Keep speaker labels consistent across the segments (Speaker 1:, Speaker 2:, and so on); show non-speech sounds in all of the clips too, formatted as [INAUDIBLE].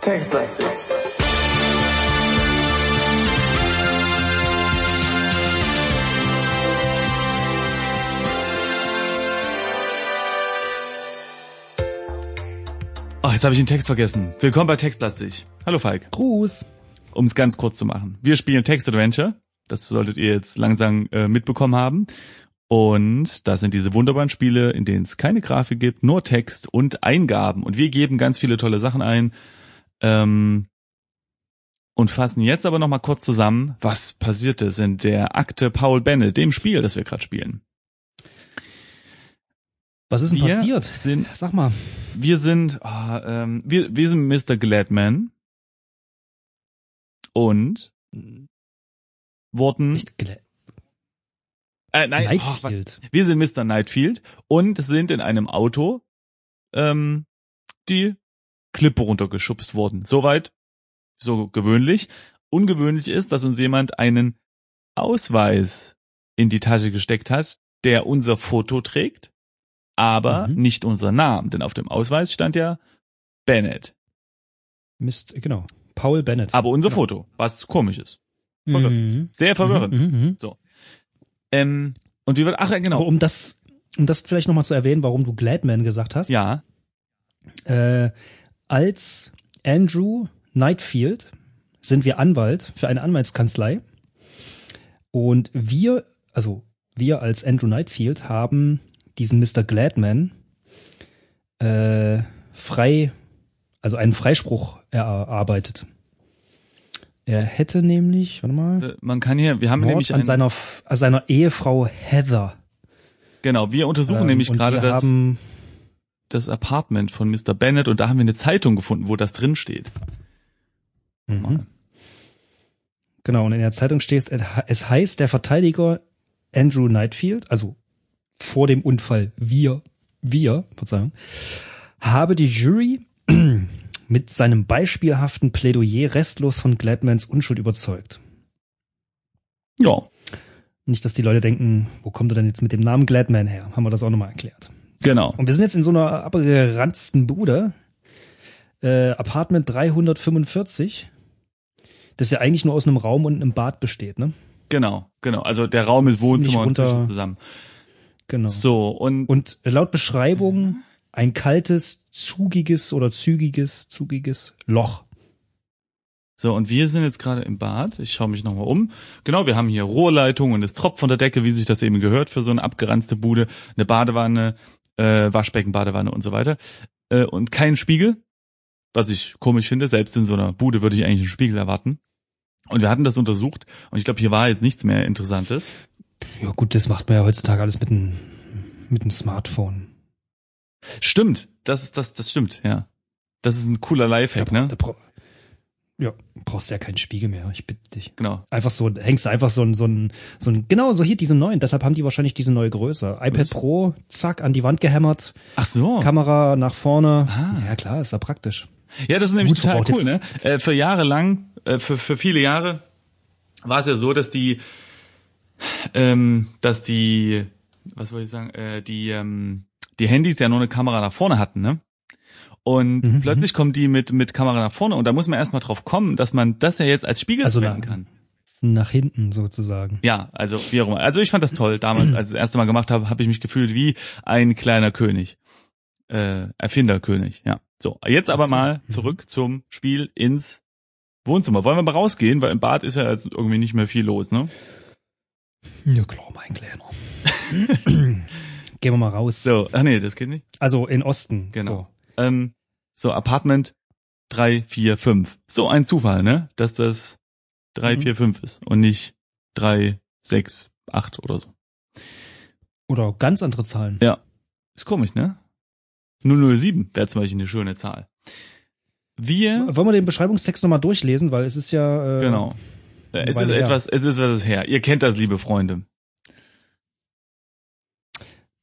Speaker 1: Textlastig.
Speaker 2: Oh, jetzt habe ich den Text vergessen. Willkommen bei Textlastig. Hallo Falk.
Speaker 3: Gruß.
Speaker 2: Um es ganz kurz zu machen. Wir spielen Text Adventure. Das solltet ihr jetzt langsam äh, mitbekommen haben. Und das sind diese wunderbaren Spiele, in denen es keine Grafik gibt, nur Text und Eingaben. Und wir geben ganz viele tolle Sachen ein. Ähm, und fassen jetzt aber nochmal kurz zusammen, was passiert ist in der Akte Paul Bennett, dem Spiel, das wir gerade spielen.
Speaker 3: Was ist denn
Speaker 2: Wir
Speaker 3: passiert?
Speaker 2: sind-
Speaker 3: Sag mal.
Speaker 2: Wir sind, ah, ähm, wir, wir sind Mr. Gladman und wurden, äh, nein, oh, wir sind Mr. Nightfield und sind in einem Auto ähm, die Klippe runtergeschubst worden. Soweit so gewöhnlich. Ungewöhnlich ist, dass uns jemand einen Ausweis in die Tasche gesteckt hat, der unser Foto trägt, aber
Speaker 3: Mhm.
Speaker 2: nicht unser Namen, denn auf dem Ausweis stand ja Bennett,
Speaker 3: Mist, genau. Paul Bennett.
Speaker 2: aber unser
Speaker 3: Genau.
Speaker 2: Foto, was komisch ist.
Speaker 3: Mhm.
Speaker 2: Sehr verwirrend.
Speaker 3: Mhm, mhm.
Speaker 2: Ähm, und wie wird, ach
Speaker 3: Aber
Speaker 2: genau.
Speaker 3: um das, um das vielleicht nochmal zu erwähnen, warum du Gladman gesagt hast.
Speaker 2: Ja,
Speaker 3: Äh, als Andrew Nightfield sind wir Anwalt für eine Anwaltskanzlei. Und wir, also wir als Andrew Nightfield haben diesen Mr. Gladman äh, frei, also einen Freispruch erarbeitet. Er hätte nämlich, warte mal,
Speaker 2: äh, man kann hier, wir haben
Speaker 3: Mord
Speaker 2: nämlich
Speaker 3: an
Speaker 2: ein,
Speaker 3: seiner, an seiner Ehefrau Heather.
Speaker 2: genau, wir untersuchen
Speaker 3: Ähm,
Speaker 2: nämlich gerade das, das Apartment von Mr. Bennett und da haben wir eine Zeitung gefunden, wo das drin steht.
Speaker 3: Mhm. Genau, und in der Zeitung steht, es heißt, der Verteidiger Andrew Nightfield, also vor dem Unfall wir, wir, Verzeihung, habe die Jury mit seinem beispielhaften Plädoyer restlos von Gladmans Unschuld überzeugt.
Speaker 2: Ja,
Speaker 3: Nicht, dass die Leute denken, wo kommt er denn jetzt mit dem Namen Gladman her? Haben wir das auch nochmal erklärt.
Speaker 2: genau.
Speaker 3: Und wir sind jetzt in so einer abgeranzten Bude. Äh, Apartment 345. Das ja eigentlich nur aus einem Raum und einem Bad besteht, ne?
Speaker 2: Genau, genau. Also der Raum ist Wohnzimmer und
Speaker 3: runter-
Speaker 2: Küche zusammen.
Speaker 3: Genau.
Speaker 2: So, und
Speaker 3: Und laut Beschreibung ein kaltes, zugiges oder zügiges, zugiges Loch.
Speaker 2: so, und wir sind jetzt gerade im Bad. Ich schaue mich nochmal um. Genau, wir haben hier Rohrleitungen und es tropft von der Decke, wie sich das eben gehört für so eine abgeranzte Bude. Eine Badewanne, äh, Waschbecken, Badewanne und so weiter. Äh, und kein Spiegel, was ich komisch finde. Selbst in so einer Bude würde ich eigentlich einen Spiegel erwarten. Und wir hatten das untersucht und ich glaube, hier war jetzt nichts mehr Interessantes.
Speaker 3: Ja gut, das macht man ja heutzutage alles mit einem mit einem Smartphone.
Speaker 2: Stimmt, das ist das, das stimmt, ja. Das ist ein cooler Lifehack,
Speaker 3: Da,
Speaker 2: ne?
Speaker 3: da bra- ja, brauchst ja keinen Spiegel mehr, ich bitte dich.
Speaker 2: Genau.
Speaker 3: Einfach so, hängst du einfach so ein, so ein, so ein, genau, so hier diese neuen, deshalb haben die wahrscheinlich diese neue Größe. iPad
Speaker 2: Was?
Speaker 3: Pro, zack, an die Wand gehämmert,
Speaker 2: Ach so.
Speaker 3: Kamera nach vorne.
Speaker 2: Ah.
Speaker 3: Ja klar, ist ja praktisch.
Speaker 2: Ja, das ist nämlich
Speaker 3: Gut,
Speaker 2: total cool, ne? Äh, für Jahre lang, äh, für, für viele Jahre war es ja so, dass die, ähm, dass die, was soll ich sagen, äh, die, ähm, die Handys ja nur eine Kamera nach vorne hatten, ne? Und
Speaker 3: Mhm,
Speaker 2: plötzlich kommen die mit, mit Kamera nach vorne und da muss man erstmal drauf kommen, dass man das ja jetzt als Spiegel
Speaker 3: Also
Speaker 2: verwenden kann.
Speaker 3: Nach hinten sozusagen.
Speaker 2: Ja, also wie auch immer. Also ich fand das toll. Damals, als ich das erste Mal gemacht habe, habe ich mich gefühlt wie ein kleiner König. Äh, Erfinderkönig, ja. So, jetzt aber mal
Speaker 3: Mhm.
Speaker 2: zurück zum Spiel ins Wohnzimmer. Wollen wir mal rausgehen, weil im Bad ist ja jetzt irgendwie nicht mehr viel los, ne?
Speaker 3: Ja klar, mein Kleiner. [CLEARS THROAT] Gehen wir mal raus.
Speaker 2: So, ach nee, das geht nicht.
Speaker 3: Also in Osten.
Speaker 2: Genau. Ähm, so, Apartment 3, 4, 5. So ein Zufall, ne? Dass das 3,
Speaker 3: Mhm.
Speaker 2: 4, 5 ist und nicht 3, 6, 8 oder so.
Speaker 3: So. Oder ganz andere Zahlen.
Speaker 2: Ja. Ist komisch, ne? 007 wäre zum Beispiel eine schöne Zahl. Wir,
Speaker 3: Wollen wir den Beschreibungstext nochmal durchlesen, weil es ist ja. Äh,
Speaker 2: genau. Äh, Es ist
Speaker 3: her.
Speaker 2: etwas, es ist etwas her. Ihr kennt das, liebe Freunde.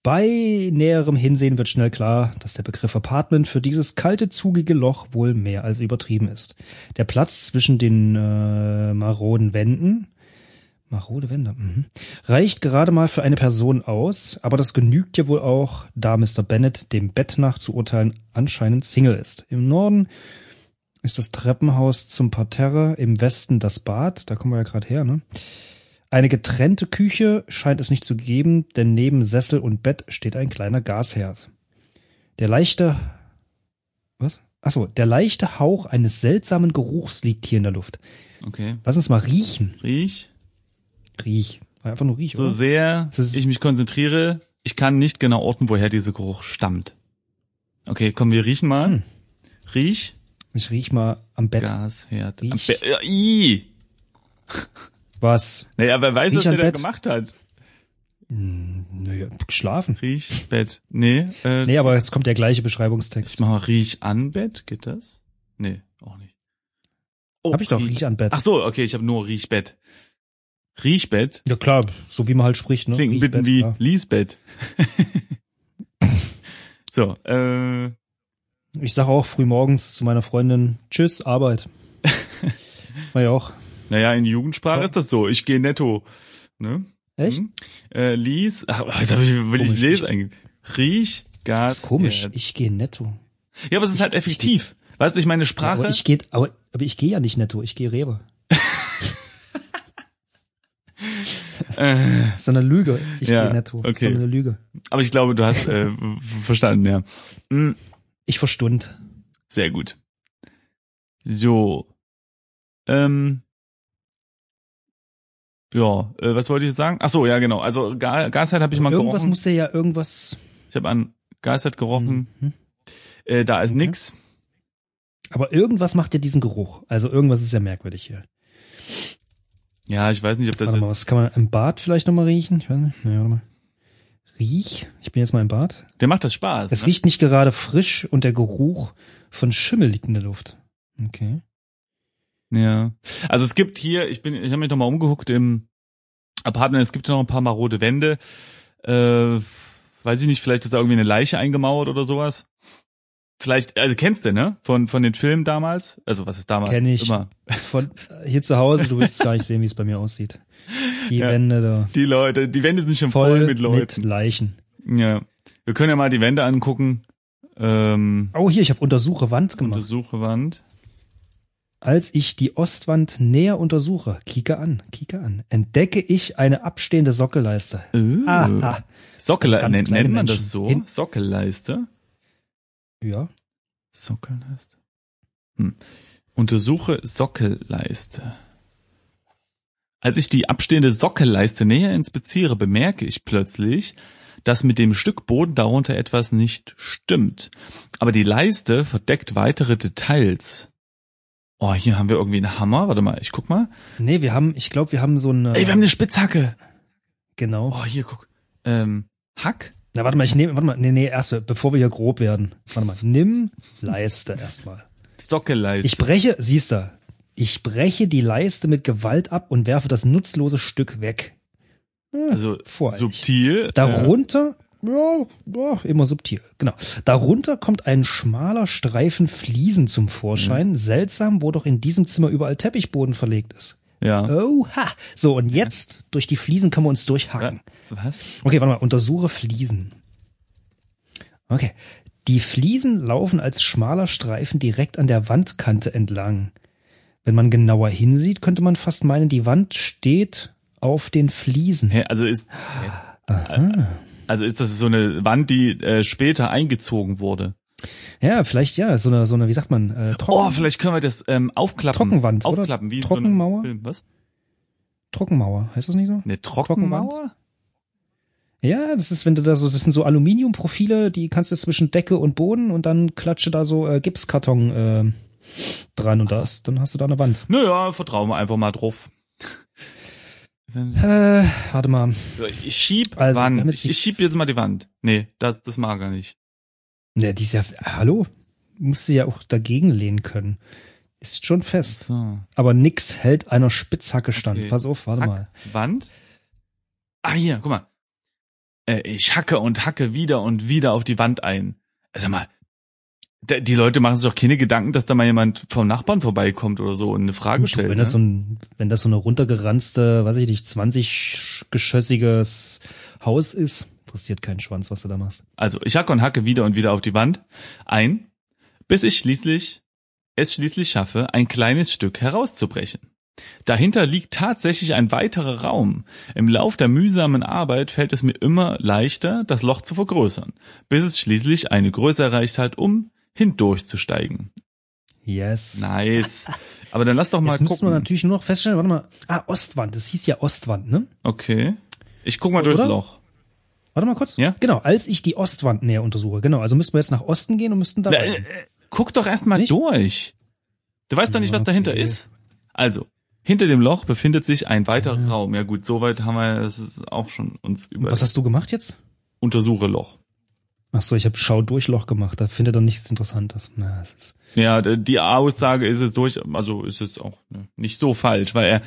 Speaker 3: Bei näherem Hinsehen wird schnell klar, dass der Begriff Apartment für dieses kalte, zugige Loch wohl mehr als übertrieben ist. Der Platz zwischen den äh, maroden Wänden Marode Wände. Mhm. Reicht gerade mal für eine Person aus, aber das genügt ja wohl auch, da Mr. Bennett dem Bett nach zu urteilen anscheinend Single ist. Im Norden ist das Treppenhaus zum Parterre, im Westen das Bad, da kommen wir ja gerade her, ne? Eine getrennte Küche scheint es nicht zu geben, denn neben Sessel und Bett steht ein kleiner Gasherd. Der leichte, was? Achso, der leichte Hauch eines seltsamen Geruchs liegt hier in der Luft.
Speaker 2: Okay.
Speaker 3: Lass uns mal riechen.
Speaker 2: Riech.
Speaker 3: Riech. Einfach nur riech,
Speaker 2: So
Speaker 3: oder?
Speaker 2: sehr ich mich konzentriere, ich kann nicht genau orten, woher dieser Geruch stammt. Okay, komm, wir riechen mal.
Speaker 3: Hm.
Speaker 2: Riech.
Speaker 3: Ich riech mal am Bett.
Speaker 2: Gasherd. Am
Speaker 3: Riech.
Speaker 2: Be ja, ii.
Speaker 3: Was?
Speaker 2: Naja, wer weiß, was
Speaker 3: Riech
Speaker 2: der
Speaker 3: am
Speaker 2: da
Speaker 3: Bett.
Speaker 2: gemacht hat.
Speaker 3: Hm, Nö, geschlafen.
Speaker 2: Riech, Bett. Nee, äh,
Speaker 3: Nee, aber es kommt der gleiche
Speaker 2: ich
Speaker 3: Beschreibungstext.
Speaker 2: mach mal Riech an Bett. Geht das? Nee, auch nicht. Oh,
Speaker 3: Hab ich doch, riech an Bett.
Speaker 2: Ach so, okay, ich habe nur Riechbett. Riechbett
Speaker 3: Ja klar, so wie man halt spricht, ne?
Speaker 2: klingt
Speaker 3: Riechbett,
Speaker 2: bisschen wie
Speaker 3: klar.
Speaker 2: Liesbett. [LAUGHS] so, äh,
Speaker 3: Ich sage auch früh morgens zu meiner Freundin, tschüss, Arbeit. [LAUGHS] War ja auch.
Speaker 2: Naja, in Jugendsprache
Speaker 3: Ja.
Speaker 2: ist das so. Ich gehe netto. Ne?
Speaker 3: Echt?
Speaker 2: Hm? Äh, Lies, ach, was hab ich, will ich
Speaker 3: Komisch.
Speaker 2: lesen eigentlich? Riech, Gas.
Speaker 3: Ist komisch.
Speaker 2: Herd.
Speaker 3: Ich gehe netto.
Speaker 2: Ja, aber es ist halt effektiv. Weißt du, ich meine Sprache.
Speaker 3: Aber ich gehe, aber, aber ich gehe ja nicht netto, ich gehe Rewe.
Speaker 2: äh, [LAUGHS]
Speaker 3: Das ist eine Lüge. Ich
Speaker 2: Ja,
Speaker 3: gehe netto. Das ist
Speaker 2: okay.
Speaker 3: eine Lüge.
Speaker 2: aber ich glaube, du hast äh, [LAUGHS] verstanden, ja. Hm,
Speaker 3: Ich verstund.
Speaker 2: sehr gut. So. Ähm. Ja, äh, was wollte ich jetzt sagen? Ach so, ja genau. Also Ga Gasherd habe ich mal
Speaker 3: Irgendwas
Speaker 2: gerochen.
Speaker 3: muss ja ja irgendwas.
Speaker 2: ich habe an Gasherd gerochen.
Speaker 3: Mhm.
Speaker 2: Äh, da ist
Speaker 3: Okay.
Speaker 2: nix.
Speaker 3: Aber irgendwas macht ja diesen Geruch. Also irgendwas ist ja merkwürdig hier.
Speaker 2: Ja, ich weiß nicht, ob das
Speaker 3: Warte mal,
Speaker 2: jetzt.
Speaker 3: was kann man im Bad vielleicht nochmal riechen? Ich weiß nicht. Nee, warte mal. Riech. Ich bin jetzt mal im Bad.
Speaker 2: Der macht das Spaß.
Speaker 3: Es
Speaker 2: ne?
Speaker 3: riecht nicht gerade frisch und der Geruch von Schimmel liegt in der Luft. Okay.
Speaker 2: Ja. Also es gibt hier, ich bin, ich habe mich noch mal umgeguckt im Apartment, es gibt ja noch ein paar marode Wände. Äh, weiß ich nicht, vielleicht ist da irgendwie eine Leiche eingemauert oder sowas. Vielleicht, also kennst du, ne? Von, von den Filmen damals? Also was ist damals?
Speaker 3: Kenn ich.
Speaker 2: Immer.
Speaker 3: Von äh, hier zu Hause, du willst gar nicht sehen, wie es bei mir aussieht. Die
Speaker 2: Ja.
Speaker 3: Wände da.
Speaker 2: Die Leute, die Wände sind schon voll,
Speaker 3: Voll
Speaker 2: mit Leuten.
Speaker 3: Leichen.
Speaker 2: Ja. Wir können ja mal die Wände angucken. Ähm,
Speaker 3: Oh, hier, ich habe Untersuche Wand gemacht.
Speaker 2: Untersuche Wand.
Speaker 3: Als ich die Ostwand näher untersuche, kicke an, kicke an, entdecke ich eine abstehende Sockelleiste.
Speaker 2: Sockelleiste,
Speaker 3: Ganz
Speaker 2: nennt, nennt man das so?
Speaker 3: Hin-
Speaker 2: Sockelleiste?
Speaker 3: Ja.
Speaker 2: Sockelleiste. Hm. Untersuche Sockelleiste. Als ich die abstehende Sockelleiste näher inspiziere, bemerke ich plötzlich, dass mit dem Stück Boden darunter etwas nicht stimmt. Aber die Leiste verdeckt weitere Details. Oh, hier haben wir irgendwie einen Hammer. Warte mal, ich guck mal.
Speaker 3: Nee, wir haben, ich glaube, wir haben so eine.
Speaker 2: Ey, wir haben eine Spitzhacke.
Speaker 3: genau.
Speaker 2: Oh, hier, guck. Ähm, Hack?
Speaker 3: Na, warte mal, ich nehme, warte mal, nee, nee, erst, bevor wir hier grob werden. Warte mal, nimm Leiste erstmal.
Speaker 2: Sockelleiste.
Speaker 3: Ich breche, siehst du, ich breche die Leiste mit Gewalt ab und werfe das nutzlose Stück weg.
Speaker 2: also
Speaker 3: voreilig.
Speaker 2: subtil. äh,
Speaker 3: Darunter, ja, ja, immer subtil, genau. Darunter kommt ein schmaler Streifen Fliesen zum Vorschein. Seltsam, wo doch in diesem Zimmer überall Teppichboden verlegt ist.
Speaker 2: Ja.
Speaker 3: Oha. So, und jetzt, durch die Fliesen können wir uns durchhacken.
Speaker 2: Was?
Speaker 3: Okay, warte mal, untersuche Fliesen. Okay. Die Fliesen laufen als schmaler Streifen direkt an der Wandkante entlang. Wenn man genauer hinsieht, könnte man fast meinen, die Wand steht auf den Fliesen.
Speaker 2: Hä, also ist also ist das so eine Wand, die äh, später eingezogen wurde?
Speaker 3: Ja, vielleicht ja, so eine, so eine, wie sagt man, äh, Trocken,
Speaker 2: Oh, vielleicht können wir das ähm, aufklappen.
Speaker 3: Trockenwand, oder?
Speaker 2: aufklappen, wie in
Speaker 3: Trockenmauer?
Speaker 2: So Film. Was?
Speaker 3: Trockenmauer, heißt das nicht so?
Speaker 2: Eine Trockenmauer?
Speaker 3: Ja, das ist, wenn du da so, das sind so Aluminiumprofile, die kannst du zwischen Decke und Boden und dann klatsche da so äh, Gipskarton äh, dran und das, dann hast du da eine Wand.
Speaker 2: Naja, vertrauen wir einfach mal drauf.
Speaker 3: Äh, warte mal.
Speaker 2: Ich schieb
Speaker 3: Also,
Speaker 2: Wand.
Speaker 3: jetzt
Speaker 2: Ich, ich schieb jetzt mal die Wand. Nee, das, das mag er nicht.
Speaker 3: Ja, die ist ja, hallo? Musst du ja auch dagegen lehnen können. Ist schon fest.
Speaker 2: So.
Speaker 3: Aber nix hält einer Spitzhacke stand.
Speaker 2: Okay.
Speaker 3: Pass auf, warte
Speaker 2: Hack,
Speaker 3: mal.
Speaker 2: Wand. Ah, hier, guck mal. Äh, ich hacke und hacke wieder und wieder auf die Wand ein. Sag mal, Die Leute machen sich doch keine Gedanken, dass da mal jemand vom Nachbarn vorbeikommt oder so und eine Frage stellt.
Speaker 3: wenn das
Speaker 2: ne?
Speaker 3: so ein, wenn das so eine runtergeranzte, weiß ich nicht, 20 geschossiges Haus ist, interessiert keinen Schwanz, was du da machst.
Speaker 2: Also ich hacke und hacke wieder und wieder auf die Wand ein, bis ich schließlich es schließlich schaffe, ein kleines Stück herauszubrechen. Dahinter liegt tatsächlich ein weiterer Raum. Im Lauf der mühsamen Arbeit fällt es mir immer leichter, das Loch zu vergrößern, bis es schließlich eine Größe erreicht hat, um hindurchzusteigen.
Speaker 3: Yes.
Speaker 2: Nice. [LAUGHS] Aber dann lass doch mal
Speaker 3: Jetzt müssen wir
Speaker 2: gucken.
Speaker 3: natürlich nur noch feststellen, warte mal, ah, Ostwand, das hieß ja Ostwand, ne?
Speaker 2: Okay. Ich guck mal durchs
Speaker 3: Oder?
Speaker 2: Loch.
Speaker 3: Warte mal kurz.
Speaker 2: Ja?
Speaker 3: Genau, als ich die Ostwand näher untersuche, genau, also müssten wir jetzt nach Osten gehen und müssten da
Speaker 2: Na,
Speaker 3: rein.
Speaker 2: äh, äh, guck doch erst mal
Speaker 3: Nicht?
Speaker 2: durch. Du weißt doch nicht, was
Speaker 3: Ja,
Speaker 2: dahinter
Speaker 3: okay.
Speaker 2: ist. Also, hinter dem Loch befindet sich ein weiterer Raum. Ja gut, soweit haben wir das ist auch schon uns über
Speaker 3: Was hast du gemacht jetzt?
Speaker 2: Untersuche Loch.
Speaker 3: Ach so, ich habe Schau-Durchloch gemacht, da findet er nichts Interessantes. Na, das ist,
Speaker 2: Ja, die Aussage ist es durch, also ist jetzt auch ne, nicht so falsch, weil er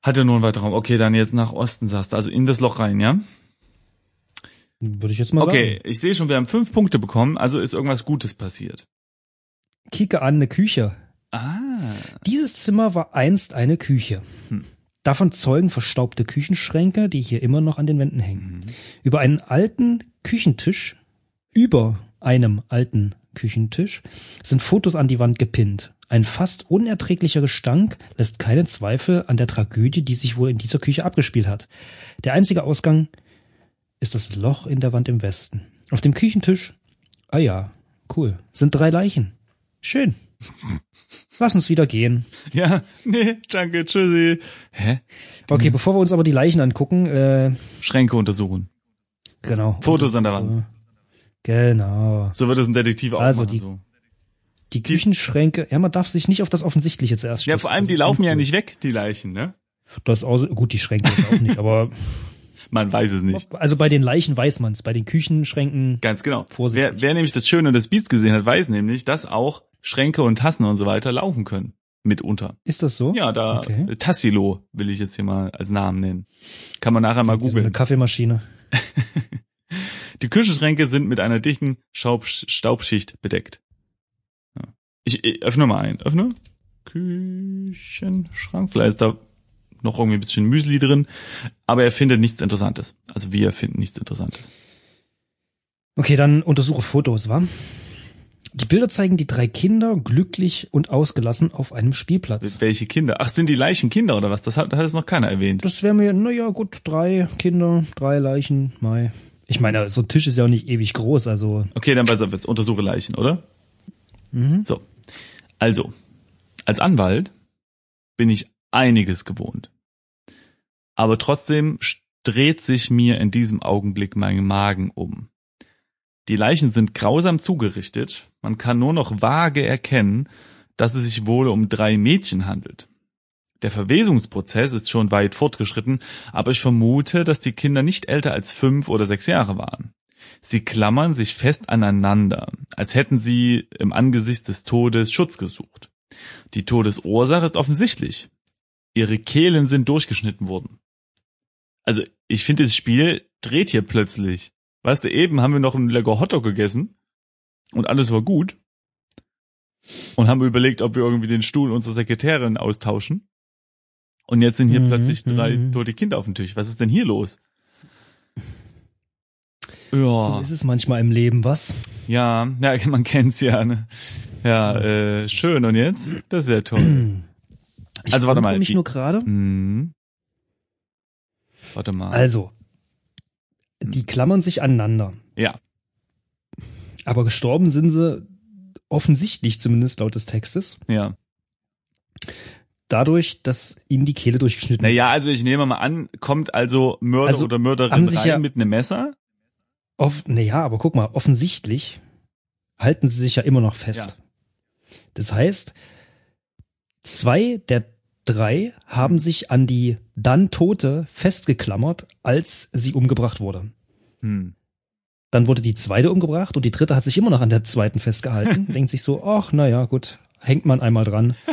Speaker 2: hatte nur einen weiteren Raum. Okay, dann jetzt nach Osten sagst du, also in das Loch rein, ja?
Speaker 3: würde ich jetzt mal
Speaker 2: Okay,
Speaker 3: sagen.
Speaker 2: ich sehe schon, wir haben fünf Punkte bekommen, also ist irgendwas Gutes passiert.
Speaker 3: Kicke an eine Küche.
Speaker 2: Ah.
Speaker 3: Dieses Zimmer war einst eine Küche.
Speaker 2: Hm.
Speaker 3: Davon zeugen verstaubte Küchenschränke, die hier immer noch an den Wänden hängen.
Speaker 2: Mhm.
Speaker 3: Über einen alten Küchentisch, über einem alten Küchentisch, sind Fotos an die Wand gepinnt. Ein fast unerträglicher Gestank lässt keinen Zweifel an der Tragödie, die sich wohl in dieser Küche abgespielt hat. Der einzige Ausgang ist das Loch in der Wand im Westen. Auf dem Küchentisch, ah ja, cool, sind drei Leichen. Schön. [LAUGHS] Lass uns wieder gehen.
Speaker 2: Ja, [LAUGHS] nee, danke, tschüssi. Hä?
Speaker 3: Okay, bevor wir uns aber die Leichen angucken, äh,
Speaker 2: Schränke untersuchen.
Speaker 3: genau.
Speaker 2: Fotos an der Wand.
Speaker 3: Genau.
Speaker 2: So wird es ein Detektiv auch
Speaker 3: Also
Speaker 2: machen.
Speaker 3: die-
Speaker 2: so.
Speaker 3: Die Küchenschränke, ja, man darf sich nicht auf das Offensichtliche zuerst
Speaker 2: Ja,
Speaker 3: stürzen.
Speaker 2: vor allem,
Speaker 3: Das
Speaker 2: die laufen ja nicht weg, die Leichen, ne?
Speaker 3: Das auch, gut, die Schränke auch nicht, aber [LAUGHS]
Speaker 2: Man weiß es nicht.
Speaker 3: also bei den Leichen weiß man's, bei den Küchenschränken,
Speaker 2: Ganz genau.
Speaker 3: Vorsichtig.
Speaker 2: Wer, wer nämlich das Schöne das Biest gesehen hat, weiß nämlich, dass auch Schränke und Tassen und so weiter laufen können. Mitunter.
Speaker 3: ist das so?
Speaker 2: Ja, da
Speaker 3: Okay.
Speaker 2: Tassilo will ich jetzt hier mal als Namen nennen. Kann man nachher mal
Speaker 3: so eine
Speaker 2: googeln.
Speaker 3: Kaffeemaschine. [LAUGHS]
Speaker 2: Die Küchenschränke sind mit einer dichten Staub, Staubschicht bedeckt. Ja. Ich, ich öffne mal ein. Öffne. Küchenschrank. Vielleicht ist da noch irgendwie ein bisschen Müsli drin. Aber er findet nichts Interessantes. Also wir finden nichts Interessantes.
Speaker 3: Okay, dann untersuche Fotos, wa? Die Bilder zeigen die drei Kinder glücklich und ausgelassen auf einem Spielplatz.
Speaker 2: Welche Kinder? Ach, sind die Leichen Kinder oder was? Das hat, hat jetzt noch keiner erwähnt.
Speaker 3: Das wäre mir, naja, gut, drei Kinder, drei Leichen, Mai. Ich meine, so ein Tisch ist ja auch nicht ewig groß, also
Speaker 2: Okay, dann besser jetzt untersuche Leichen, oder? So. Also, als Anwalt bin ich einiges gewohnt. Aber trotzdem dreht sich mir in diesem Augenblick mein Magen um. Die Leichen sind grausam zugerichtet. Man kann nur noch vage erkennen, dass es sich wohl um drei Mädchen handelt. Der Verwesungsprozess ist schon weit fortgeschritten, aber ich vermute, dass die Kinder nicht älter als fünf oder sechs Jahre waren. Sie klammern sich fest aneinander, als hätten sie im Angesicht des Todes Schutz gesucht. Die Todesursache ist offensichtlich. Ihre Kehlen sind durchgeschnitten worden. Also, ich finde, das Spiel dreht hier plötzlich. Weißt du, eben haben wir noch einen lecker Hotdog gegessen und alles war gut. Und haben überlegt, ob wir irgendwie den Stuhl unserer Sekretärin austauschen. Und jetzt sind hier
Speaker 3: Mhm,
Speaker 2: plötzlich drei
Speaker 3: mhm.
Speaker 2: tote Kinder auf dem Tisch. Was ist denn hier los? Ja.
Speaker 3: so ist es manchmal im Leben, was?
Speaker 2: Ja, ja, man kennt's ja. Ne? Ja, äh, schön. Und jetzt? Das ist ja toll.
Speaker 3: Ich
Speaker 2: Also, warte mal,
Speaker 3: mich nur gerade.
Speaker 2: Hm. Warte mal.
Speaker 3: Also, die klammern sich aneinander.
Speaker 2: ja,
Speaker 3: Aber gestorben sind sie offensichtlich, zumindest laut des Textes,
Speaker 2: ja.
Speaker 3: Dadurch, dass ihnen die Kehle durchgeschnitten
Speaker 2: Naja, also ich nehme mal an, kommt also Mörder
Speaker 3: Also,
Speaker 2: oder Mörderin rein
Speaker 3: ja-
Speaker 2: mit einem Messer?
Speaker 3: Off, naja, aber guck mal, offensichtlich halten sie sich ja immer noch fest. Das heißt, zwei der drei haben sich an die dann Tote festgeklammert, als sie umgebracht wurde.
Speaker 2: Hm.
Speaker 3: Dann wurde die zweite umgebracht und die dritte hat sich immer noch an der zweiten festgehalten. [LAUGHS] denkt sich so, ach, naja, gut, hängt man einmal dran. [LAUGHS]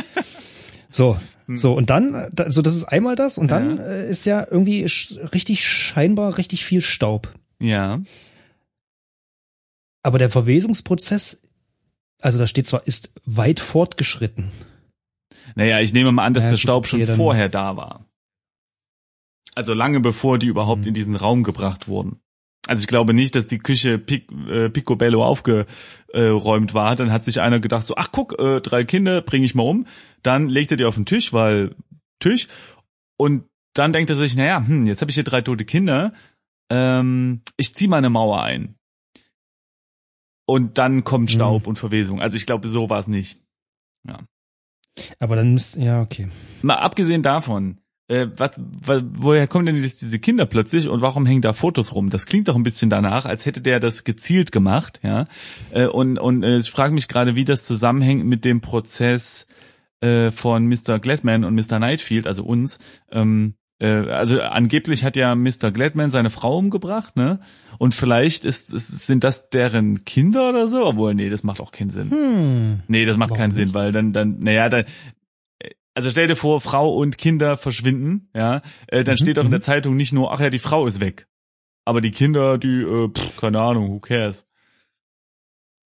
Speaker 3: So, so, und dann, äh, so, das ist einmal das und dann
Speaker 2: Ja.
Speaker 3: äh, ist ja irgendwie sch- richtig scheinbar richtig viel Staub.
Speaker 2: Ja.
Speaker 3: Aber der Verwesungsprozess Also da steht zwar, ist weit fortgeschritten.
Speaker 2: Naja, ich nehme mal an, dass
Speaker 3: Ja,
Speaker 2: der Staub schon vorher da war. Also lange bevor die überhaupt
Speaker 3: Hm.
Speaker 2: in diesen Raum gebracht wurden. Also ich glaube nicht, dass die Küche Pic, äh, Picobello aufgeräumt war. Dann hat sich einer gedacht so, ach guck, äh, drei Kinder bringe ich mal um. Dann legt er die auf den Tisch, weil Tisch. Und dann denkt er sich, naja, hm, jetzt habe ich hier drei tote Kinder. Ähm, ich zieh mal eine Mauer ein. Und dann kommt
Speaker 3: Hm.
Speaker 2: Staub und Verwesung. Also ich glaube, so war es nicht.
Speaker 3: Aber dann müsst, ja, okay.
Speaker 2: Mal abgesehen davon, äh, was, was, woher kommen denn jetzt diese Kinder plötzlich und warum hängen da Fotos rum? Das klingt doch ein bisschen danach, als hätte der das gezielt gemacht, ja. Äh, und und äh, ich frage mich gerade, wie das zusammenhängt mit dem Prozess äh, von Mr. Gladman und Mr. Nightfield, also uns. Ähm, äh, also angeblich hat ja Mr. Gladman seine Frau umgebracht, ne? Und vielleicht ist, ist sind das deren Kinder oder so? Obwohl, nee, das macht auch keinen Sinn.
Speaker 3: Hm.
Speaker 2: Nee, das macht
Speaker 3: Warum
Speaker 2: keinen Sinn,
Speaker 3: nicht?
Speaker 2: weil dann, dann, naja, dann, also stell dir vor, Frau und Kinder verschwinden, ja, äh, dann
Speaker 3: Mhm,
Speaker 2: steht doch in der
Speaker 3: mhm.
Speaker 2: Zeitung nicht nur, ach ja, die Frau ist weg. Aber die Kinder, die, äh, pff, keine Ahnung, who cares?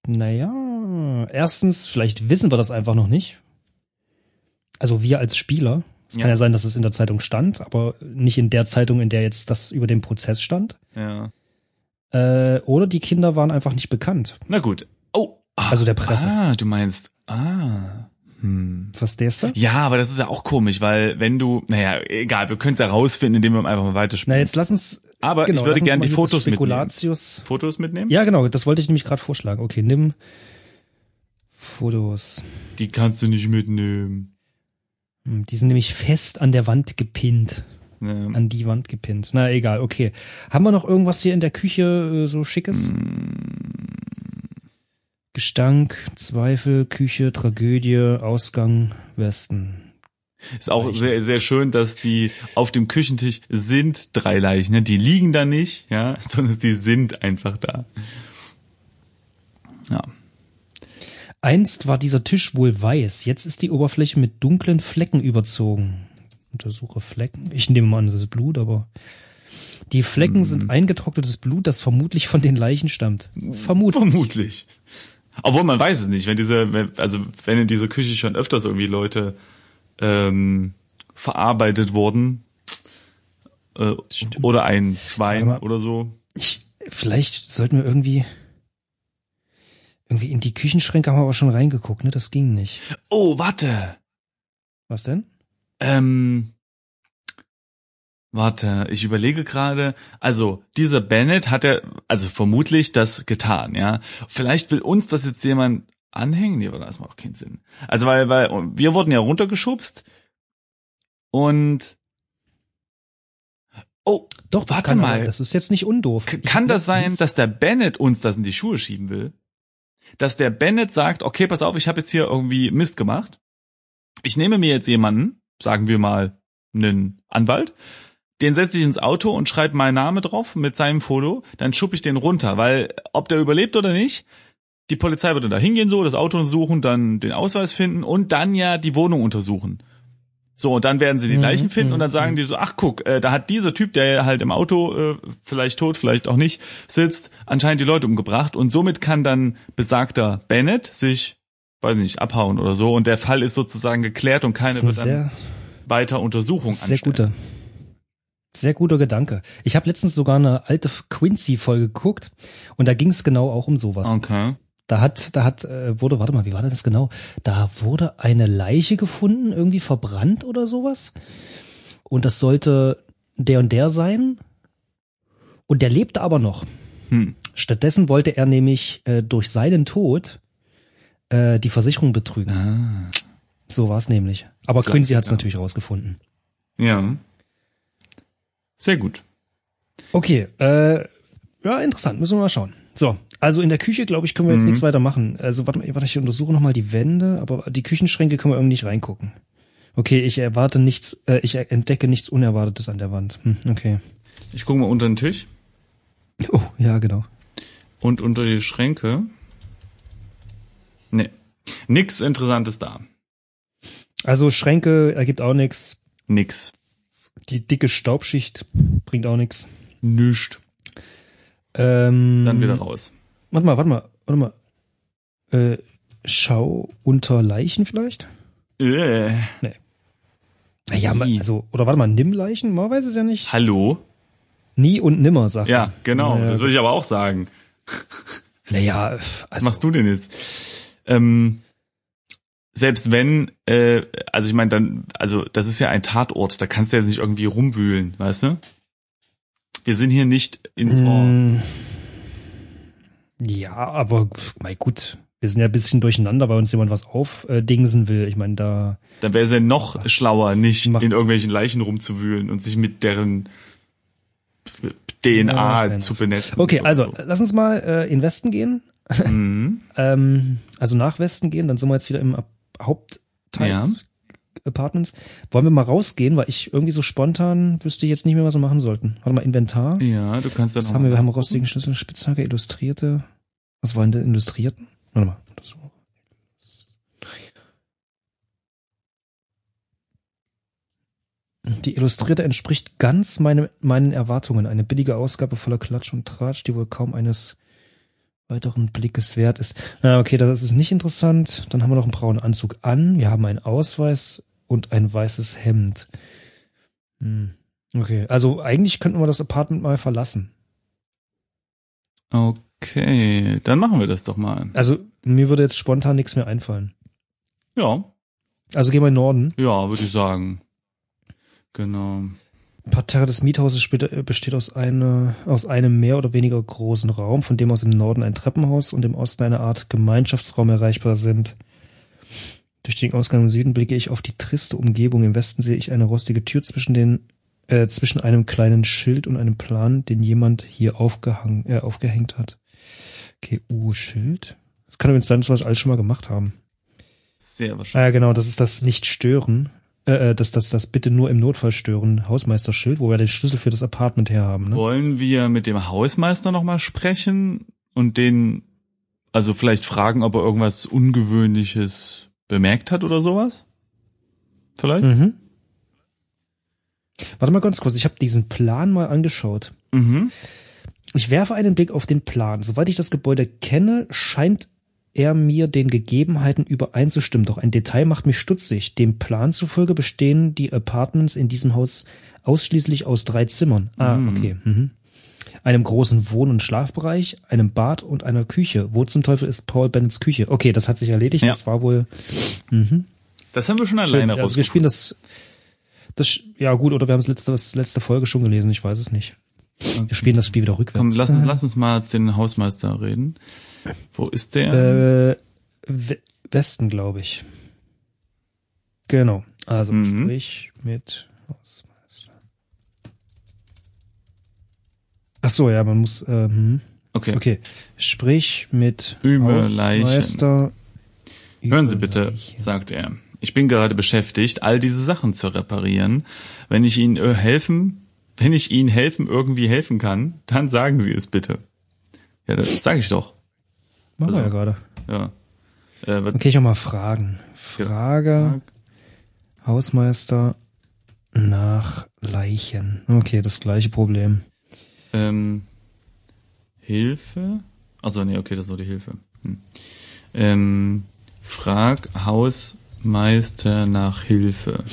Speaker 3: Naja, erstens, vielleicht wissen wir das einfach noch nicht. Also wir als Spieler. Es
Speaker 2: Ja.
Speaker 3: kann ja sein, dass es in der Zeitung stand, aber nicht in der Zeitung, in der jetzt das über den Prozess stand.
Speaker 2: Ja.
Speaker 3: Äh, oder die Kinder waren einfach nicht bekannt.
Speaker 2: Na gut. Oh. ah,
Speaker 3: Also der Presse.
Speaker 2: Ah, du meinst, ah. Hm.
Speaker 3: Verstehst du?
Speaker 2: Ja, aber das ist ja auch komisch, weil wenn du, naja, egal, wir können es herausfinden, indem wir einfach mal
Speaker 3: Na,
Speaker 2: weiterspielen.
Speaker 3: jetzt lass uns.
Speaker 2: Aber
Speaker 3: genau,
Speaker 2: ich würde gerne die Fotos mitnehmen. Fotos mitnehmen?
Speaker 3: Ja, genau, das wollte ich nämlich gerade vorschlagen. Okay, nimm Fotos.
Speaker 2: Die kannst du nicht mitnehmen.
Speaker 3: Hm, Die sind nämlich fest an der Wand gepinnt.
Speaker 2: Ja.
Speaker 3: An die Wand gepinnt. Na egal, okay. Haben wir noch irgendwas hier in der Küche äh, so schickes?
Speaker 2: Hm.
Speaker 3: Gestank, Zweifel, Küche, Tragödie, Ausgang, Westen.
Speaker 2: Ist auch
Speaker 3: Leichen.
Speaker 2: sehr, sehr schön, dass die auf dem Küchentisch sind drei Leichen. Ne? Die liegen da nicht, ja, [LAUGHS] sondern die sind einfach da. Ja.
Speaker 3: Einst war dieser Tisch wohl weiß, jetzt ist die Oberfläche mit dunklen Flecken überzogen. Untersuche Flecken. Ich nehme mal an, das ist Blut, aber die Flecken
Speaker 2: Mhm.
Speaker 3: sind eingetrocknetes Blut, das vermutlich von den Leichen stammt. Vermutlich.
Speaker 2: Vermutlich. Obwohl man weiß es nicht, wenn diese, wenn- also wenn in dieser Küche schon öfters irgendwie Leute ähm, verarbeitet wurden äh, oder ein Schwein
Speaker 3: Aber-
Speaker 2: oder so.
Speaker 3: Ich, vielleicht sollten wir irgendwie irgendwie in die Küchenschränke haben wir aber schon reingeguckt, ne? Das ging nicht.
Speaker 2: Oh, warte.
Speaker 3: Was denn?
Speaker 2: Ähm, warte, ich überlege gerade. Also, dieser Bennett hat ja, also vermutlich das getan, ja. Vielleicht will uns das jetzt jemand anhängen? Nee, aber das macht auch keinen Sinn. Also, weil, weil, wir wurden ja runtergeschubst und, oh,
Speaker 3: Doch,
Speaker 2: Warte mal.
Speaker 3: Aber, das ist jetzt nicht undoof. Ich-
Speaker 2: kann das sein,
Speaker 3: das-
Speaker 2: dass der Bennett uns das in die Schuhe schieben will? Dass der Bennett sagt, okay, pass auf, ich habe jetzt hier irgendwie Mist gemacht. Ich nehme mir jetzt jemanden, sagen wir mal einen Anwalt, den setze ich ins Auto und schreibe meinen Namen drauf mit seinem Foto, dann schub ich den runter, weil ob der überlebt oder nicht, die Polizei würde da hingehen so, das Auto untersuchen, dann den Ausweis finden und dann ja die Wohnung untersuchen. So, und dann werden sie die
Speaker 3: Mhm,
Speaker 2: Leichen finden und dann
Speaker 3: mhm,
Speaker 2: sagen die so, ach guck, äh, da hat dieser Typ, der halt im Auto, äh, vielleicht tot, vielleicht auch nicht, sitzt, anscheinend die Leute umgebracht und somit kann dann besagter Bennett sich, weiß nicht, abhauen oder so und der Fall ist sozusagen geklärt und keine wird dann
Speaker 3: sehr,
Speaker 2: weiter Untersuchung
Speaker 3: sehr
Speaker 2: anstellen.
Speaker 3: guter, sehr guter Gedanke. Ich habe letztens sogar eine alte Quincy-Folge geguckt und da ging es genau auch um sowas.
Speaker 2: Okay.
Speaker 3: Da hat, da hat, äh, wurde, warte mal, wie war das genau? Da wurde eine Leiche gefunden, irgendwie verbrannt oder sowas. Und das sollte der und der sein. Und der lebte aber noch.
Speaker 2: Hm.
Speaker 3: Stattdessen wollte er nämlich äh, durch seinen Tod äh, die Versicherung betrügen.
Speaker 2: Ah.
Speaker 3: So war es nämlich. Aber. Quincy hat es natürlich rausgefunden.
Speaker 2: Ja. Sehr gut.
Speaker 3: Okay, äh, ja, interessant, müssen wir mal schauen. So, also in der Küche, glaube ich, können wir jetzt
Speaker 2: Mhm.
Speaker 3: nichts weiter machen. Also warte mal, warte, ich untersuche noch mal die Wände, aber die Küchenschränke können wir irgendwie nicht reingucken. Okay, ich erwarte nichts, äh, ich entdecke nichts Unerwartetes an der Wand. Hm, okay.
Speaker 2: Ich gucke mal unter den Tisch
Speaker 3: Oh, ja, genau.
Speaker 2: und unter die Schränke. Nee. Nix Interessantes da.
Speaker 3: Also Schränke ergibt auch nichts.
Speaker 2: Nix.
Speaker 3: Die dicke Staubschicht bringt auch nichts.
Speaker 2: Nischt.
Speaker 3: Ähm,
Speaker 2: Dann wieder raus.
Speaker 3: Warte mal, warte mal, warte mal. Äh, Schau unter Leichen vielleicht?
Speaker 2: Äh.
Speaker 3: Naja, ma-
Speaker 2: Nie.
Speaker 3: also, oder warte mal, nimm Leichen? Man weiß es ja nicht.
Speaker 2: Hallo?
Speaker 3: Nie und nimmer, sagt
Speaker 2: Ja, genau.
Speaker 3: Naja,
Speaker 2: das würde ich aber auch sagen.
Speaker 3: Naja,
Speaker 2: Was
Speaker 3: also,
Speaker 2: machst du denn jetzt? Ähm, selbst wenn, äh, also ich meine, dann, also das ist ja ein Tatort, da kannst du jetzt nicht irgendwie rumwühlen, weißt du? Wir sind hier nicht ins Ohr.
Speaker 3: Mm, Ja, aber mein gut, wir sind ja ein bisschen durcheinander, weil uns jemand was aufdingsen will. Ich meine, da
Speaker 2: Dann wäre es ja noch schlauer, nicht in irgendwelchen Leichen rumzuwühlen und sich mit deren
Speaker 3: Ja,
Speaker 2: DNA
Speaker 3: fair
Speaker 2: zu benetzen.
Speaker 3: Okay, also lass uns mal äh, in Westen gehen.
Speaker 2: so. Mhm. [LAUGHS]
Speaker 3: Ähm, also nach Westen gehen, dann sind wir jetzt wieder im Ab- Hauptteil
Speaker 2: Ja.
Speaker 3: Apartments. Wollen wir mal rausgehen, weil ich irgendwie so spontan wüsste jetzt nicht mehr, was wir machen sollten. Warte mal, Inventar.
Speaker 2: Ja, du kannst dann
Speaker 3: Was
Speaker 2: noch
Speaker 3: haben wir? Wir haben rostigen Schlüssel, Spitzhacke, Illustrierte. Was waren denn Illustrierten? Warte mal. Das Die Illustrierte entspricht ganz meine, meinen Erwartungen. Eine billige Ausgabe voller Klatsch und Tratsch, die wohl kaum eines weiteren Blickes wert ist. Na, okay, das ist nicht interessant. Dann haben wir noch einen braunen Anzug an. Wir haben einen Ausweis und ein weißes Hemd. Hm. Okay, also eigentlich könnten wir das Apartment mal verlassen.
Speaker 2: Okay, dann machen wir das doch mal.
Speaker 3: Also mir würde jetzt spontan nichts mehr einfallen.
Speaker 2: Ja,
Speaker 3: Also gehen wir in den Norden.
Speaker 2: ja, würde ich sagen. Genau.
Speaker 3: Parterre des Miethauses äh, besteht aus, eine, aus einem mehr oder weniger großen Raum, von dem aus im Norden ein Treppenhaus und im Osten eine Art Gemeinschaftsraum erreichbar sind. Durch den Ausgang im Süden blicke ich auf die triste Umgebung. Im Westen sehe ich eine rostige Tür zwischen den äh, zwischen einem kleinen Schild und einem Plan, den jemand hier aufgehangen, äh, aufgehängt hat. Okay, U-Schild. Das kann übrigens sein, dass wir das alles schon mal gemacht haben.
Speaker 2: Sehr
Speaker 3: Ah
Speaker 2: wahrscheinlich.
Speaker 3: ja, genau, das ist das Nicht-Stören. Äh, äh, das, das, das bitte nur im Notfall stören Hausmeisterschild, wo wir den Schlüssel für das Apartment herhaben. Ne?
Speaker 2: Wollen wir mit dem Hausmeister nochmal sprechen und den, also vielleicht fragen, ob er irgendwas Ungewöhnliches bemerkt hat oder sowas? Vielleicht?
Speaker 3: Mhm. Warte mal ganz kurz, ich habe diesen Plan mal angeschaut.
Speaker 2: Mhm.
Speaker 3: Ich werfe einen Blick auf den Plan. Soweit ich das Gebäude kenne, scheint er mir den Gegebenheiten übereinzustimmen. Doch ein Detail macht mich stutzig. Dem Plan zufolge bestehen die Apartments in diesem Haus ausschließlich aus drei Zimmern. Ah,
Speaker 2: Mhm.
Speaker 3: okay. Mhm. Einem großen Wohn- und Schlafbereich, einem Bad und einer Küche. Wo zum Teufel ist Paul Bennets Küche? Okay, das hat sich erledigt.
Speaker 2: Ja.
Speaker 3: Das war wohl. Mhm.
Speaker 2: Das haben wir schon
Speaker 3: Schön.
Speaker 2: alleine
Speaker 3: Also wir spielen das, das, ja gut, oder wir haben es letzte, das letzte Folge schon gelesen, ich weiß es nicht. Wir spielen das Spiel wieder rückwärts.
Speaker 2: Komm, lass uns, lass uns mal den Hausmeister reden. Wo ist der?
Speaker 3: Äh, We- Westen, glaube ich. Genau. Also
Speaker 2: Mhm.
Speaker 3: sprich mit. Ach so, ja, man muss. Ähm,
Speaker 2: okay.
Speaker 3: okay, sprich mit
Speaker 2: Über
Speaker 3: Hausmeister.
Speaker 2: Hören Sie bitte, sagt er. Ich bin gerade beschäftigt, all diese Sachen zu reparieren. Wenn ich Ihnen äh, helfen, wenn ich Ihnen helfen irgendwie helfen kann, dann sagen Sie es bitte. Ja, das sage ich doch.
Speaker 3: Machen wir ja
Speaker 2: also-
Speaker 3: gerade.
Speaker 2: Ja. Äh, was-
Speaker 3: Okay, ich auch mal fragen. Frage Hausmeister nach Leichen. Okay, das gleiche Problem.
Speaker 2: Ähm, Hilfe? Also nee, okay, das war die Hilfe. Hm. Ähm, frag Hausmeister nach Hilfe.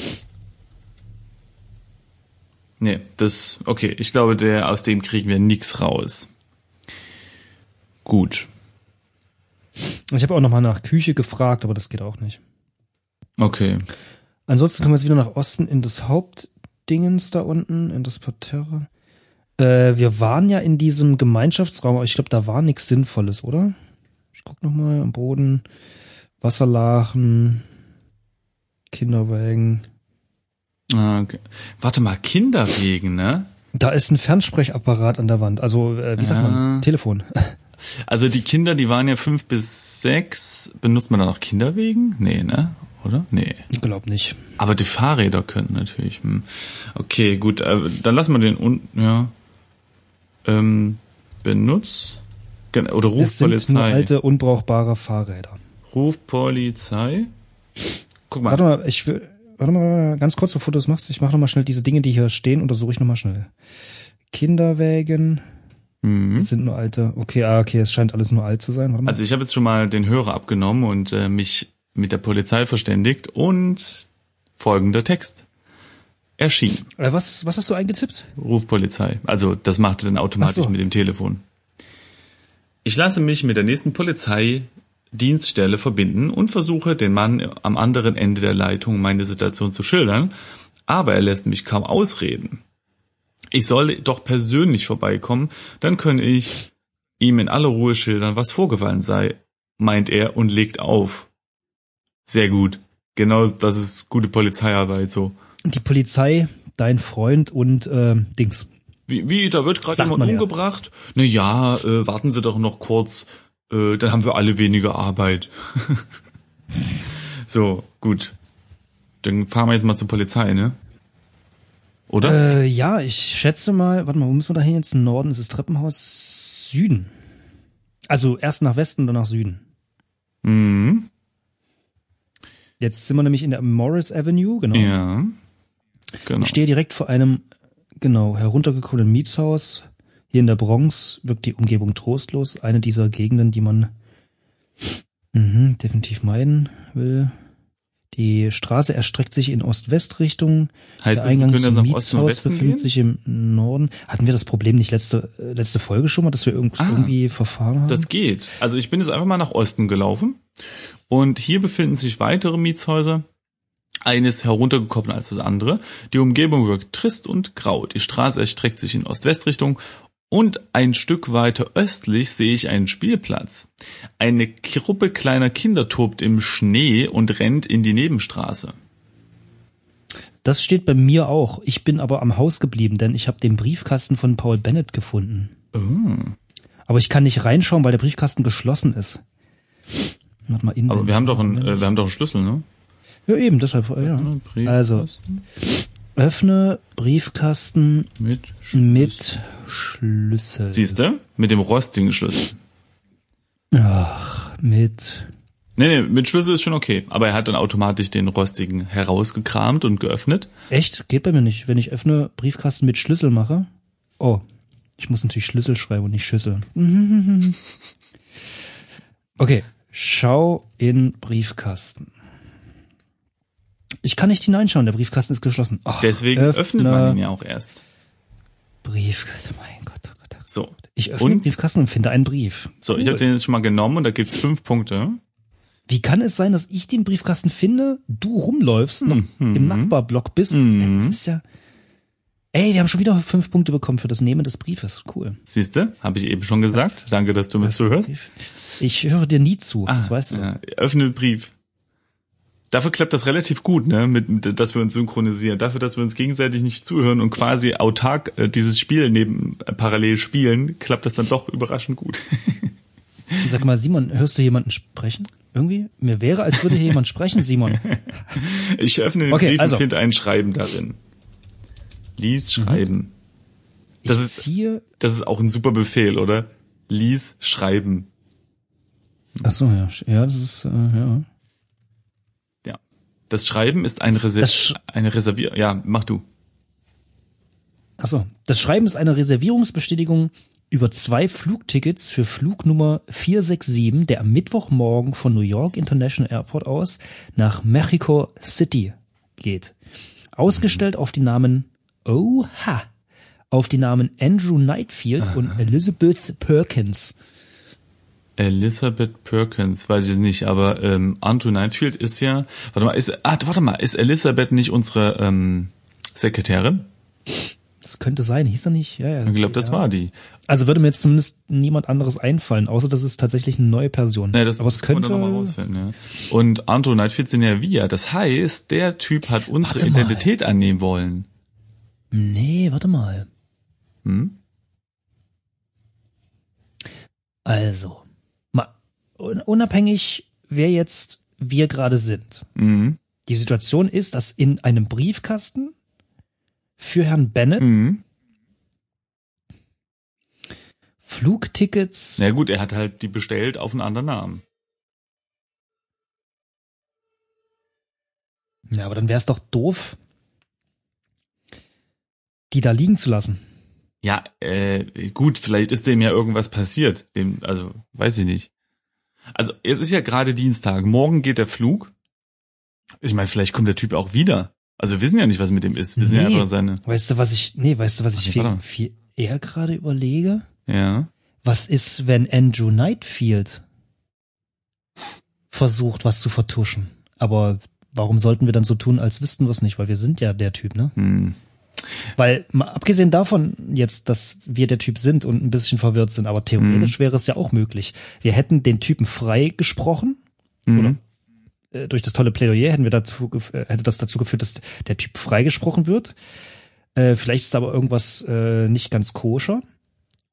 Speaker 2: Nee, das, okay, ich glaube, der, aus dem kriegen wir nix raus. Gut.
Speaker 3: Ich habe auch nochmal nach Küche gefragt, aber das geht auch nicht.
Speaker 2: Okay.
Speaker 3: Ansonsten kommen wir jetzt wieder nach Osten in das Hauptdingens da unten, in das Parterre. Äh, wir waren ja in diesem Gemeinschaftsraum, aber ich glaube, da war nichts Sinnvolles, oder? Ich guck noch mal am Boden. Wasserlachen, Kinderwagen.
Speaker 2: Ah, okay. Warte mal, Kinderwegen, ne?
Speaker 3: Da ist ein Fernsprechapparat an der Wand. Also, äh, wie sagt
Speaker 2: Ja.
Speaker 3: man? Telefon.
Speaker 2: Also die Kinder, die waren ja fünf bis sechs. Benutzt man da noch Kinderwegen? Nee, ne? Oder? Nee.
Speaker 3: Ich glaube nicht.
Speaker 2: Aber die Fahrräder können natürlich. Hm. Okay, gut. Äh, dann lassen wir den unten, ja. Ähm, benutz. Gen- Oder ruf
Speaker 3: es sind nur
Speaker 2: Polizei.
Speaker 3: alte, unbrauchbare Fahrräder.
Speaker 2: Ruf Polizei. Guck mal.
Speaker 3: Warte mal, ich will, warte mal, ganz kurz, bevor du das machst, ich mache noch mal schnell diese Dinge, die hier stehen, untersuche ich noch mal schnell. Kinderwägen,
Speaker 2: Mhm.
Speaker 3: Es sind nur alte. Okay, ah, okay, es scheint alles nur alt zu sein.
Speaker 2: Also ich habe jetzt schon mal den Hörer abgenommen und äh, mich mit der Polizei verständigt und folgender Text erschien.
Speaker 3: äh, was, was hast du eingetippt?
Speaker 2: Ruf Polizei. Also das macht er dann automatisch
Speaker 3: so.
Speaker 2: mit dem Telefon. Ich lasse mich mit der nächsten Polizeidienststelle verbinden und versuche den Mann am anderen Ende der Leitung meine Situation zu schildern, aber er lässt mich kaum ausreden. Ich soll doch persönlich vorbeikommen, dann könne ich ihm in aller Ruhe schildern, was vorgefallen sei, meint er und legt auf. Sehr gut. Genau, das ist gute Polizeiarbeit so.
Speaker 3: Die Polizei, dein Freund und äh, Dings.
Speaker 2: Wie, wie da wird gerade jemand
Speaker 3: man ja.
Speaker 2: umgebracht? Na ja, äh, warten Sie doch noch kurz, äh, dann haben wir alle weniger Arbeit. [LAUGHS] so, gut. Dann fahren wir jetzt mal zur Polizei, ne? Oder?
Speaker 3: Äh, ja, ich schätze mal, warte mal, wo müssen wir da hin jetzt? Norden ist das Treppenhaus Süden. Also erst nach Westen, dann nach Süden.
Speaker 2: mhm.
Speaker 3: Jetzt sind wir nämlich in der Morris Avenue, genau.
Speaker 2: Ja. Genau.
Speaker 3: Ich stehe direkt vor einem, genau, heruntergekommenen Mietshaus. Hier in der Bronx wirkt die Umgebung trostlos. Eine dieser Gegenden, die man mhm, definitiv meiden will. Die Straße erstreckt sich in Ost-West-Richtung.
Speaker 2: Heißt
Speaker 3: der
Speaker 2: das,
Speaker 3: Eingang
Speaker 2: können jetzt
Speaker 3: zum Mietshaus befindet
Speaker 2: gehen?
Speaker 3: sich im Norden. Hatten wir das Problem nicht letzte, äh, letzte Folge schon mal, dass wir irgend,
Speaker 2: Ah,
Speaker 3: irgendwie verfahren haben?
Speaker 2: Das geht. Also ich bin jetzt einfach mal nach Osten gelaufen und hier befinden sich weitere Mietshäuser. Eines heruntergekommen als das andere. Die Umgebung wirkt trist und grau. Die Straße erstreckt sich in Ost-West-Richtung und ein Stück weiter östlich sehe ich einen Spielplatz. Eine Gruppe kleiner Kinder tobt im Schnee und rennt in die Nebenstraße.
Speaker 3: Das steht bei mir auch. Ich bin aber am Haus geblieben, denn ich habe den Briefkasten von Paul Bennett gefunden.
Speaker 2: Oh.
Speaker 3: Aber ich kann nicht reinschauen, weil der Briefkasten geschlossen ist. Warte mal,
Speaker 2: Aber wir haben doch einen, äh, wir haben doch einen Schlüssel, ne?
Speaker 3: Ja, eben, deshalb. äh, Ja. Also, öffne Briefkasten
Speaker 2: mit
Speaker 3: mit Schlüssel.
Speaker 2: Siehst du? Mit dem rostigen Schlüssel.
Speaker 3: Ach, mit.
Speaker 2: Nee, nee, mit Schlüssel ist schon okay. Aber er hat dann automatisch den rostigen herausgekramt und geöffnet.
Speaker 3: Echt? Geht bei mir nicht. Wenn ich öffne Briefkasten mit Schlüssel mache. Oh, ich muss natürlich Schlüssel schreiben und nicht Schüssel. [LAUGHS] Okay, schau in Briefkasten. Ich kann nicht hineinschauen, der Briefkasten ist geschlossen. Oh,
Speaker 2: Deswegen öffnet man ihn ja auch erst.
Speaker 3: Briefkasten, mein Gott, oh Gott. oh Gott.
Speaker 2: So.
Speaker 3: Ich öffne
Speaker 2: Und?
Speaker 3: den Briefkasten und finde einen Brief.
Speaker 2: So, ich habe den jetzt schon mal genommen und da gibt's fünf Punkte.
Speaker 3: Wie kann es sein, dass ich den Briefkasten finde, du rumläufst,
Speaker 2: Mhm.
Speaker 3: im Nachbarblock bist?
Speaker 2: Mhm.
Speaker 3: Das ist ja. Ey, wir haben schon wieder fünf Punkte bekommen für das Nehmen des Briefes. Cool.
Speaker 2: Siehst du? Habe ich eben schon gesagt. Danke, dass du mir zuhörst.
Speaker 3: Ich höre dir nie zu, das weißt du.
Speaker 2: Ah, Ja, öffne den Brief. Dafür klappt das relativ gut, ne, mit, mit, dass wir uns synchronisieren. Dafür, dass wir uns gegenseitig nicht zuhören und quasi autark äh, dieses Spiel neben äh, parallel spielen, klappt das dann doch überraschend gut. [LAUGHS]
Speaker 3: Sag mal, Simon, hörst du jemanden sprechen? Irgendwie? Mir wäre, als würde hier jemand sprechen, Simon. [LAUGHS]
Speaker 2: Ich öffne den
Speaker 3: Okay,
Speaker 2: Brief
Speaker 3: also.
Speaker 2: und finde ein Schreiben darin. Lies schreiben. Das
Speaker 3: ich
Speaker 2: ist-
Speaker 3: ziehe.
Speaker 2: Das ist auch ein super Befehl, oder? Lies schreiben.
Speaker 3: Ach so, ja. Ja, das ist, äh. Ja.
Speaker 2: Das Schreiben ist ein Reser eine Reservier. Ja, mach du.
Speaker 3: Ach so. Das Schreiben ist eine Reservierungsbestätigung über zwei Flugtickets für Flugnummer 467, der am Mittwochmorgen von New York International Airport aus nach Mexico City geht. Ausgestellt auf die Namen Oha, auf die Namen Andrew Nightfield und Elizabeth Perkins.
Speaker 2: Elizabeth Perkins, weiß ich nicht, aber ähm, Andrew Nightfield ist ja. Warte mal, ist ah, warte mal, ist Elizabeth nicht unsere ähm, Sekretärin?
Speaker 3: Das könnte sein, hieß er nicht? Ja, ja.
Speaker 2: Ich glaube, das
Speaker 3: ja.
Speaker 2: war die.
Speaker 3: Also würde mir jetzt zumindest niemand anderes einfallen, außer dass es tatsächlich eine neue Person.
Speaker 2: Ja, das,
Speaker 3: Aber
Speaker 2: das
Speaker 3: könnte.
Speaker 2: nochmal rausfinden, ja. Und Andrew Nightfield sind ja wir. Das heißt, der Typ hat unsere
Speaker 3: Warte mal.
Speaker 2: Identität annehmen wollen.
Speaker 3: Nee, warte mal.
Speaker 2: Hm?
Speaker 3: Also, mal unabhängig, wer jetzt wir gerade sind.
Speaker 2: Mhm.
Speaker 3: Die Situation ist, dass in einem Briefkasten für Herrn Bennett
Speaker 2: Mhm.
Speaker 3: Flugtickets.
Speaker 2: Na gut, er hat halt die bestellt auf einen anderen Namen.
Speaker 3: Ja, aber dann wäre es doch doof, die da liegen zu lassen.
Speaker 2: Ja, äh, gut, vielleicht ist dem ja irgendwas passiert. Dem, also, weiß ich nicht. Also, es ist ja gerade Dienstag. Morgen geht der Flug. Ich meine, vielleicht kommt der Typ auch wieder. Also, wir wissen ja nicht, was mit dem ist. Wir wissen ja
Speaker 3: Nee.
Speaker 2: einfach seine.
Speaker 3: Weißt du, was ich, nee, weißt du, was ich viel, viel eher gerade überlege?
Speaker 2: Ja.
Speaker 3: Was ist, wenn Andrew Nightfield versucht, was zu vertuschen? Aber warum sollten wir dann so tun, als wüssten wir es nicht? Weil wir sind ja der Typ, ne?
Speaker 2: Hm.
Speaker 3: Weil, mal abgesehen davon jetzt, dass wir der Typ sind und ein bisschen verwirrt sind, aber theoretisch wäre es ja auch möglich. Wir hätten den Typen frei gesprochen,
Speaker 2: Mhm.
Speaker 3: äh, durch das tolle Plädoyer hätten wir dazu, äh, hätte das dazu geführt, dass der Typ freigesprochen wird. Äh, vielleicht ist aber irgendwas äh, nicht ganz koscher.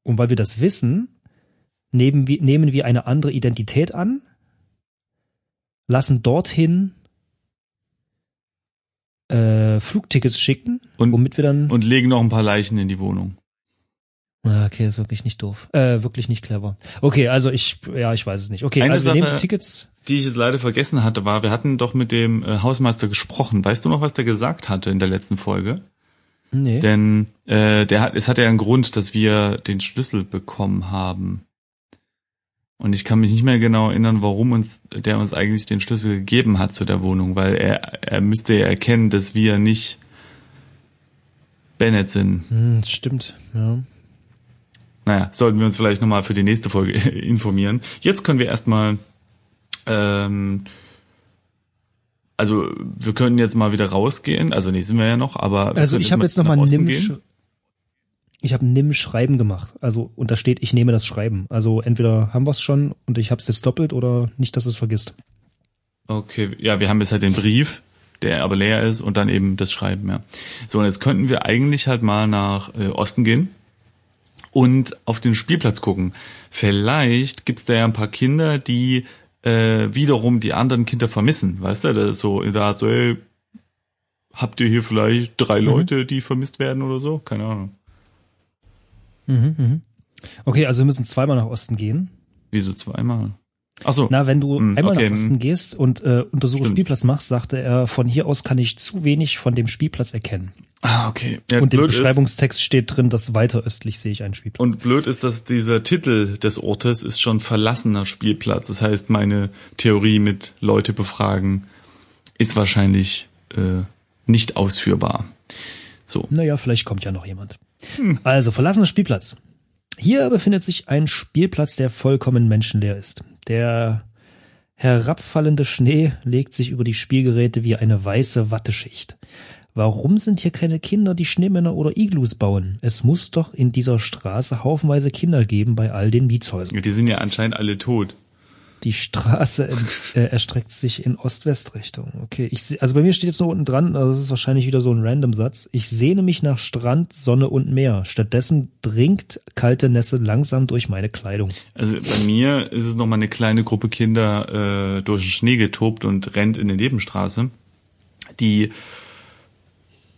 Speaker 3: Und weil wir das wissen, nehmen wir, nehmen wir eine andere Identität an, lassen dorthin äh, Flugtickets schicken,
Speaker 2: Und-
Speaker 3: womit wir dann.
Speaker 2: Und legen noch ein paar Leichen in die Wohnung.
Speaker 3: Ah, okay, ist wirklich nicht doof. Äh, wirklich nicht clever. Okay, also ich, ja, ich weiß es nicht. Okay,
Speaker 2: Eine
Speaker 3: also wir nehmen
Speaker 2: Sache-
Speaker 3: die Tickets.
Speaker 2: Die ich jetzt leider vergessen hatte, war, wir hatten doch mit dem äh, Hausmeister gesprochen. Weißt du noch, was der gesagt hatte in der letzten Folge?
Speaker 3: Nee.
Speaker 2: Denn äh, der hat, es hat ja einen Grund, dass wir den Schlüssel bekommen haben. Und ich kann mich nicht mehr genau erinnern, warum uns der uns eigentlich den Schlüssel gegeben hat zu der Wohnung, weil er, er müsste ja erkennen, dass wir nicht Bennett sind.
Speaker 3: Hm, stimmt, ja.
Speaker 2: Naja, sollten wir uns vielleicht nochmal für die nächste Folge [LAUGHS] informieren. Jetzt können wir erstmal, ähm, also wir können jetzt mal wieder rausgehen. Also nee, sind wir ja noch, aber
Speaker 3: Also ich habe jetzt nochmal
Speaker 2: nach Osten
Speaker 3: Nimm,
Speaker 2: gehen.
Speaker 3: sch- ich habe Nimm Schreiben gemacht. Also und da steht, ich nehme das Schreiben. Also entweder haben wir es schon und ich habe es jetzt doppelt oder nicht, dass es vergisst.
Speaker 2: Okay, ja, wir haben jetzt halt den Brief, der aber leer ist und dann eben das Schreiben, ja. So, und jetzt könnten wir eigentlich halt mal nach äh, Osten gehen und auf den Spielplatz gucken. Vielleicht gibt's da ja ein paar Kinder, die äh, wiederum die anderen Kinder vermissen, weißt du? Das ist so in der Art so, ey, habt ihr hier vielleicht drei Leute, die vermisst werden oder so? Keine Ahnung.
Speaker 3: Mhm, mhm. Okay, also wir müssen zweimal nach Osten gehen.
Speaker 2: Wieso zweimal? Ach so.
Speaker 3: Na, wenn du
Speaker 2: Hm,
Speaker 3: einmal
Speaker 2: okay,
Speaker 3: nach Osten
Speaker 2: hm.
Speaker 3: gehst und äh, Untersuche
Speaker 2: Stimmt.
Speaker 3: Spielplatz machst, sagte er, von hier aus kann ich zu wenig von dem Spielplatz erkennen.
Speaker 2: Ah, okay. Ja,
Speaker 3: und im
Speaker 2: blöd ist-
Speaker 3: Beschreibungstext steht drin, dass weiter östlich sehe ich einen Spielplatz.
Speaker 2: Und blöd ist, dass dieser Titel des Ortes ist schon verlassener Spielplatz. Das heißt, meine Theorie mit Leute befragen ist wahrscheinlich äh, nicht ausführbar. So.
Speaker 3: Naja, vielleicht kommt ja noch jemand. Also, verlassener Spielplatz. Hier befindet sich ein Spielplatz, der vollkommen menschenleer ist. Der herabfallende Schnee legt sich über die Spielgeräte wie eine weiße Watteschicht. Warum sind hier keine Kinder, die Schneemänner oder Iglus bauen? Es muss doch in dieser Straße haufenweise Kinder geben bei all den Mietshäusern.
Speaker 2: Die sind ja anscheinend alle tot.
Speaker 3: Die Straße ent- äh, erstreckt sich in Ost-West-Richtung. Okay, ich seh, also bei mir steht jetzt noch unten dran, also das ist wahrscheinlich wieder so ein Random-Satz. Ich sehne mich nach Strand, Sonne und Meer. Stattdessen dringt kalte Nässe langsam durch meine Kleidung.
Speaker 2: Also bei mir ist es noch mal eine kleine Gruppe Kinder äh, durch den Schnee getobt und rennt in die Nebenstraße. Die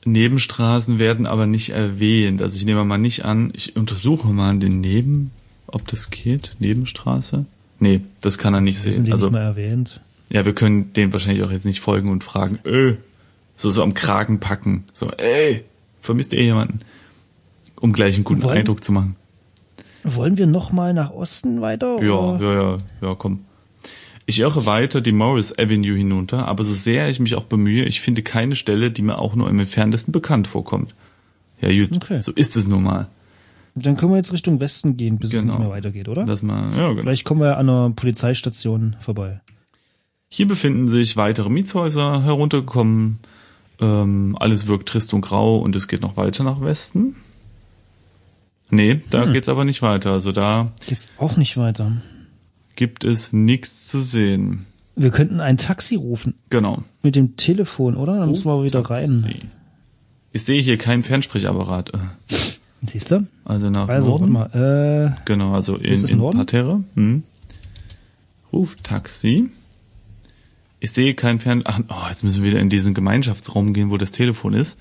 Speaker 2: Nebenstraßen werden aber nicht erwähnt. Also ich nehme mal nicht an, ich untersuche mal den Neben, ob das geht, Nebenstraße. Nee, das kann er nicht
Speaker 3: Sind
Speaker 2: sehen.
Speaker 3: die
Speaker 2: Also
Speaker 3: nicht mal erwähnt?
Speaker 2: ja, wir können den wahrscheinlich auch jetzt nicht folgen und fragen, äh, so so am Kragen packen, so, ey, vermisst ihr jemanden? Um gleich einen guten
Speaker 3: Wollen-
Speaker 2: Eindruck zu machen.
Speaker 3: Wollen wir noch mal nach Osten weiter?
Speaker 2: Ja,
Speaker 3: oder?
Speaker 2: ja, ja, ja, komm. Ich irre weiter die Morris Avenue hinunter, aber so sehr ich mich auch bemühe, ich finde keine Stelle, die mir auch nur im entferntesten bekannt vorkommt. Ja, gut,
Speaker 3: Okay.
Speaker 2: so ist es nun mal.
Speaker 3: Dann können wir jetzt Richtung Westen gehen, bis es
Speaker 2: Genau.
Speaker 3: nicht mehr weitergeht, oder?
Speaker 2: Lass mal, ja, genau.
Speaker 3: Vielleicht kommen wir an einer Polizeistation vorbei.
Speaker 2: Hier befinden sich weitere Mietshäuser heruntergekommen. Ähm, alles wirkt trist und grau und es geht noch weiter nach Westen. Nee, da
Speaker 3: Hm.
Speaker 2: geht's aber nicht weiter. Also da
Speaker 3: Geht's auch nicht weiter.
Speaker 2: gibt es nichts zu sehen.
Speaker 3: Wir könnten ein Taxi rufen.
Speaker 2: Genau.
Speaker 3: Mit dem Telefon, oder? Dann müssen wir aber wieder rein.
Speaker 2: Ich sehe hier keinen Fernsprechabparat. [LAUGHS]
Speaker 3: Siehst du?
Speaker 2: Also nach
Speaker 3: Also,
Speaker 2: Norden.
Speaker 3: mal. Äh,
Speaker 2: Genau, also in, in
Speaker 3: Norden?
Speaker 2: Parterre. Hm. Ruf Taxi. Ich sehe kein Fern... Ach, oh, jetzt müssen wir wieder in diesen Gemeinschaftsraum gehen, wo das Telefon ist.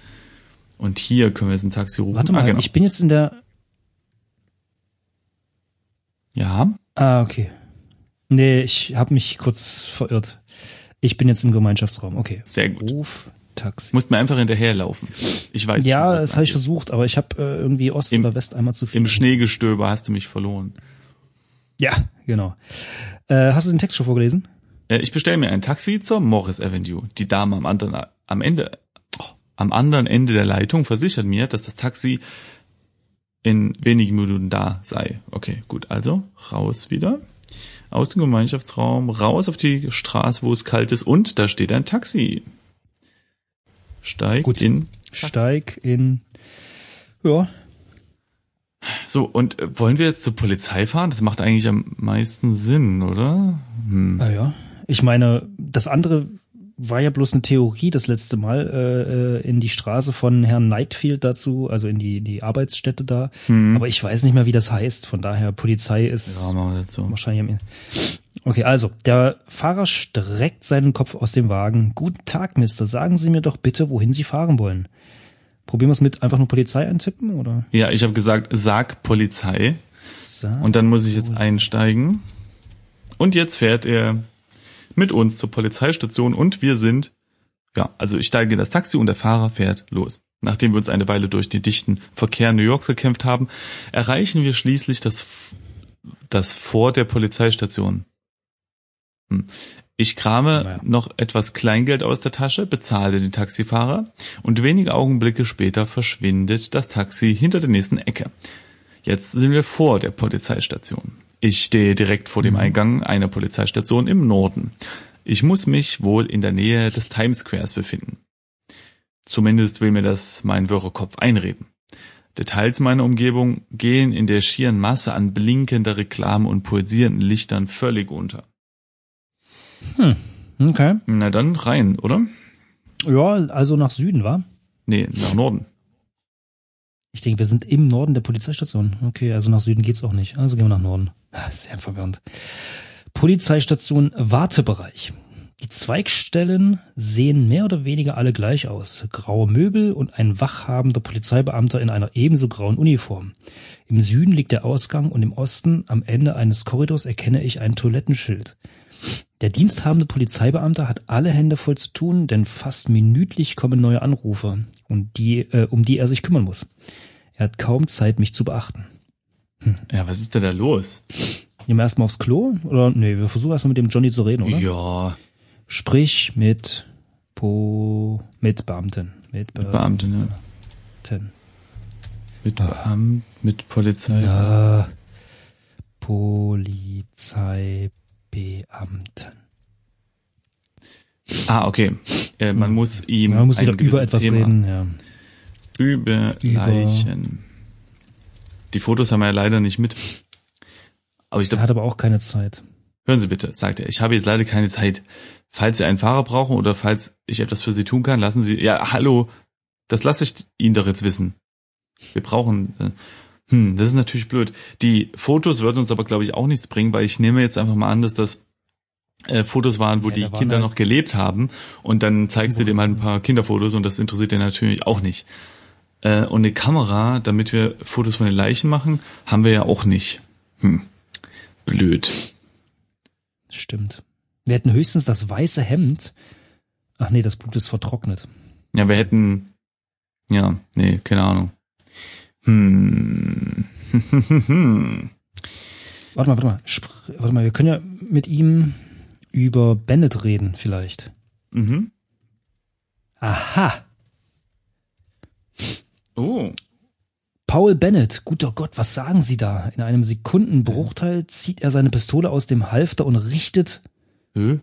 Speaker 2: Und hier können wir jetzt ein Taxi rufen.
Speaker 3: warte mal,
Speaker 2: ah, genau.
Speaker 3: ich bin jetzt in der.
Speaker 2: ja,
Speaker 3: Ah, okay. Nee, ich habe mich kurz verirrt. Ich bin jetzt im Gemeinschaftsraum. Okay.
Speaker 2: sehr gut.
Speaker 3: Ruf Taxi.
Speaker 2: Musst mir einfach hinterherlaufen. Ich weiß
Speaker 3: ja,
Speaker 2: schon,
Speaker 3: das
Speaker 2: da
Speaker 3: habe ich versucht, aber ich habe äh, irgendwie Ost
Speaker 2: Im-
Speaker 3: oder West einmal zu viel.
Speaker 2: Im Schneegestöber hast du mich verloren.
Speaker 3: Ja, genau. Äh, hast du den Text schon vorgelesen?
Speaker 2: Äh, Ich bestelle mir ein Taxi zur Morris Avenue. Die Dame am anderen, am Ende, oh, am anderen Ende der Leitung versichert mir, dass das Taxi in wenigen Minuten da sei. Okay, gut. Also raus wieder. Aus dem Gemeinschaftsraum, raus auf die Straße, wo es kalt ist und da steht ein Taxi. Steig
Speaker 3: Gut.
Speaker 2: in.
Speaker 3: Steig in. Ja,
Speaker 2: So, und äh, wollen wir jetzt zur Polizei fahren? Das macht eigentlich am meisten Sinn, oder? Hm.
Speaker 3: naja. Ich meine, das andere war ja bloß eine Theorie das letzte Mal äh, äh, in die Straße von Herrn Nightfield dazu, also in die, die Arbeitsstätte da.
Speaker 2: Hm.
Speaker 3: Aber ich weiß nicht mehr, wie das heißt. Von daher, Polizei ist
Speaker 2: Ja, so.
Speaker 3: wahrscheinlich am Okay, also, der Fahrer streckt seinen Kopf aus dem Wagen. Guten Tag, Mister. Sagen Sie mir doch bitte, wohin Sie fahren wollen. Probieren wir es mit einfach nur Polizei eintippen, oder?
Speaker 2: Ja, ich habe gesagt, sag Polizei.
Speaker 3: Sag-
Speaker 2: Und dann muss ich jetzt einsteigen. Und jetzt fährt er mit uns zur Polizeistation und wir sind, ja, also ich steige in das Taxi und der Fahrer fährt los. Nachdem wir uns eine Weile durch den dichten Verkehr New Yorks gekämpft haben, erreichen wir schließlich das, das Vor der Polizeistation. Hm. Ich krame
Speaker 3: Naja.
Speaker 2: noch etwas Kleingeld aus der Tasche, bezahle den Taxifahrer und wenige Augenblicke später verschwindet das Taxi hinter der nächsten Ecke. Jetzt sind wir vor der Polizeistation. Ich stehe direkt vor dem Eingang einer Polizeistation im Norden. Ich muss mich wohl in der Nähe des Times Squares befinden. Zumindest will mir das mein wirrer Kopf einreden. Details meiner Umgebung gehen in der schieren Masse an blinkender Reklame und pulsierenden Lichtern völlig unter.
Speaker 3: Okay.
Speaker 2: Na dann rein, oder?
Speaker 3: Ja, also nach Süden, war?
Speaker 2: Nee, nach Norden.
Speaker 3: Ich denke, wir sind im Norden der Polizeistation. Okay, also nach Süden geht's auch nicht. Also gehen wir nach Norden. Ah, Sehr verwirrend. Polizeistation Wartebereich. Die Zweigstellen sehen mehr oder weniger alle gleich aus. Graue Möbel und ein wachhabender Polizeibeamter in einer ebenso grauen Uniform. Im Süden liegt der Ausgang und im Osten, am Ende eines Korridors, erkenne ich ein Toilettenschild. Der diensthabende Polizeibeamte hat alle Hände voll zu tun, denn fast minütlich kommen neue Anrufe, und die, äh, um die er sich kümmern muss. Er hat kaum Zeit, mich zu beachten.
Speaker 2: Ja, was ist denn da los?
Speaker 3: Gehen wir erstmal aufs Klo? Oder nee, wir versuchen erstmal mit dem Johnny zu reden, oder?
Speaker 2: Ja,
Speaker 3: Sprich mit Po mit Beamten. Mit Beamten.
Speaker 2: Beamte, ne? Mit Beamten, mit Polizei.
Speaker 3: Ja. Polizeibeamten.
Speaker 2: Ah, okay. Äh, man muss ihm
Speaker 3: Man muss
Speaker 2: ein
Speaker 3: über etwas
Speaker 2: Thema
Speaker 3: reden, ja.
Speaker 2: überleichen. Die Fotos haben wir ja leider nicht mit. Aber ich
Speaker 3: Er
Speaker 2: glaube,
Speaker 3: hat aber auch keine Zeit.
Speaker 2: hören Sie bitte, sagt er, ich habe jetzt leider keine Zeit. Falls Sie einen Fahrer brauchen oder falls ich etwas für Sie tun kann, lassen Sie, ja, hallo, das lasse ich Ihnen doch jetzt wissen. Wir brauchen, äh, hm, das ist natürlich blöd. Die Fotos würden uns aber, glaube ich, auch nichts bringen, weil ich nehme jetzt einfach mal an, dass das äh, Fotos waren, wo
Speaker 3: Ja,
Speaker 2: die Kinder
Speaker 3: halt-
Speaker 2: noch gelebt haben und dann zeigst du dem halt ein paar Kinderfotos und das interessiert den natürlich auch nicht. Äh, und eine Kamera, damit wir Fotos von den Leichen machen, haben wir ja auch nicht. Hm. Blöd.
Speaker 3: Stimmt. Wir hätten höchstens das weiße Hemd. Ach nee, das Blut ist vertrocknet.
Speaker 2: Ja, wir hätten, ja, nee, keine Ahnung. Hm. [LAUGHS]
Speaker 3: Warte mal, warte mal. Spr warte mal, wir können ja mit ihm über Bennett reden, vielleicht.
Speaker 2: mhm.
Speaker 3: Aha.
Speaker 2: Oh.
Speaker 3: Paul Bennett, guter Gott, was sagen Sie da? In einem Sekundenbruchteil zieht er seine Pistole aus dem Halfter und richtet
Speaker 2: Hö?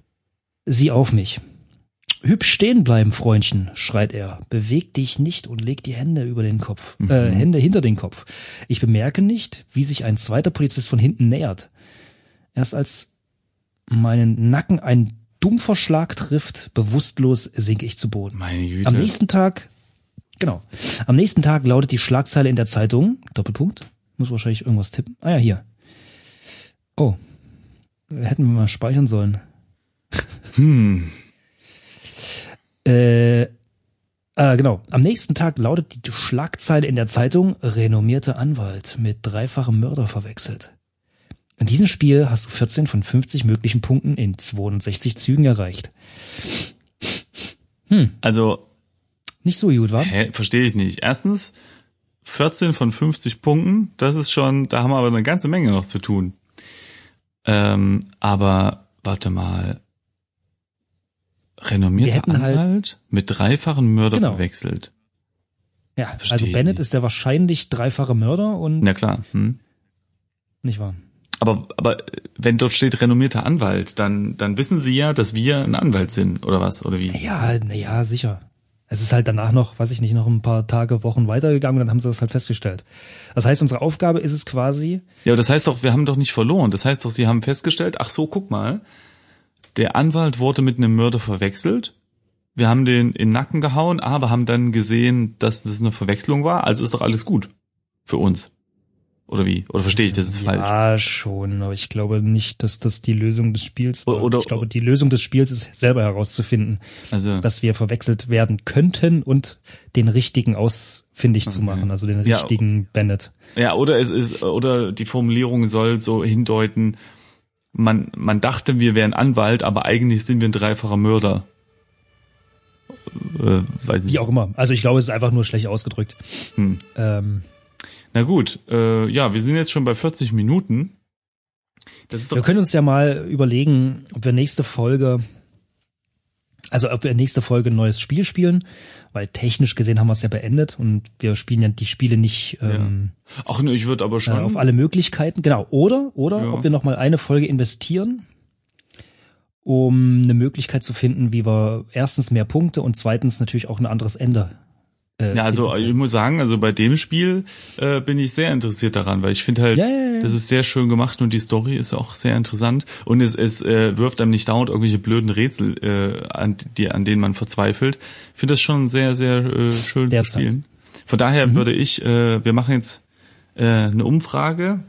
Speaker 3: sie auf mich. Hübsch stehen bleiben, Freundchen, schreit er. Beweg dich nicht und leg die Hände über den Kopf, äh, Hände hinter den Kopf. Ich bemerke nicht, wie sich ein zweiter Polizist von hinten nähert. Erst als meinen Nacken ein dumpfer Schlag trifft, bewusstlos sinke ich zu Boden.
Speaker 2: Meine Güte.
Speaker 3: Am nächsten Tag, genau, am nächsten Tag lautet die Schlagzeile in der Zeitung, Doppelpunkt, muss wahrscheinlich irgendwas tippen. Ah ja, hier. Oh, hätten wir mal speichern sollen.
Speaker 2: Hm.
Speaker 3: Äh, äh, genau. Am nächsten Tag lautet die Schlagzeile in der Zeitung, renommierte Anwalt mit dreifachem Mörder verwechselt. In diesem Spiel hast du 14 von 50 möglichen Punkten in 62 Zügen erreicht.
Speaker 2: Also,
Speaker 3: Nicht so gut, wa?
Speaker 2: Hä, verstehe ich nicht. Erstens, 14 von 50 Punkten, das ist schon, da haben wir aber eine ganze Menge noch zu tun. Ähm, aber warte mal. Renommierter
Speaker 3: halt-
Speaker 2: Anwalt mit dreifachen Mörder
Speaker 3: Genau.
Speaker 2: verwechselt.
Speaker 3: Ja,
Speaker 2: Versteh
Speaker 3: also Bennett ist der wahrscheinlich dreifache Mörder und
Speaker 2: Na klar. Hm.
Speaker 3: nicht wahr?
Speaker 2: Aber, aber wenn dort steht renommierter Anwalt, dann, dann wissen sie ja, dass wir ein Anwalt sind, oder was? Oder wie?
Speaker 3: Ja, na ja, sicher. Es ist halt danach noch, weiß ich nicht, noch ein paar Tage, Wochen weitergegangen und dann haben sie das halt festgestellt. Das heißt, unsere Aufgabe ist es quasi,
Speaker 2: Ja, aber das heißt doch, wir haben doch nicht verloren. Das heißt doch, sie haben festgestellt, ach so, guck mal, der Anwalt wurde mit einem Mörder verwechselt. Wir haben den in den Nacken gehauen, aber haben dann gesehen, dass das eine Verwechslung war. Also ist doch alles gut. Für uns. Oder wie? Oder verstehe ich, das ist falsch?
Speaker 3: ja schon, aber ich glaube nicht, dass das die Lösung des Spiels war.
Speaker 2: Oder-
Speaker 3: ich glaube, die Lösung des Spiels ist selber herauszufinden,
Speaker 2: Also,
Speaker 3: dass wir verwechselt werden könnten und den richtigen ausfindig zu machen, also den
Speaker 2: Ja.
Speaker 3: richtigen Bennett.
Speaker 2: ja, oder es ist, oder die Formulierung soll so hindeuten, man, man dachte, wir wären Anwalt, aber eigentlich sind wir ein dreifacher Mörder. Äh, weiß nicht.
Speaker 3: Wie auch immer. Also ich glaube, es ist einfach nur schlecht ausgedrückt.
Speaker 2: Hm.
Speaker 3: Ähm,
Speaker 2: Na gut, äh, ja, wir sind jetzt schon bei 40 Minuten.
Speaker 3: Wir können uns ja mal überlegen, ob wir nächste Folge, also ob wir nächste Folge ein neues Spiel spielen, weil technisch gesehen haben wir es ja beendet und wir spielen ja die Spiele nicht ähm,
Speaker 2: ach ne, ich würde aber
Speaker 3: äh,
Speaker 2: schon.
Speaker 3: auf alle Möglichkeiten. Genau. Oder, oder
Speaker 2: Ja.
Speaker 3: ob wir noch mal eine Folge investieren, um eine Möglichkeit zu finden, wie wir erstens mehr Punkte und zweitens natürlich auch ein anderes Ende. Äh,
Speaker 2: ja, also ich muss sagen, also bei dem Spiel äh, bin ich sehr interessiert daran, weil ich finde halt,
Speaker 3: Ja, ja, ja.
Speaker 2: das ist sehr schön gemacht und die Story ist auch sehr interessant und es, es äh, wirft einem nicht dauernd irgendwelche blöden Rätsel, äh, an, die, an denen man verzweifelt. Ich finde das schon sehr, sehr äh, schön zu spielen. Von daher würde ich, äh, wir machen jetzt äh, eine Umfrage.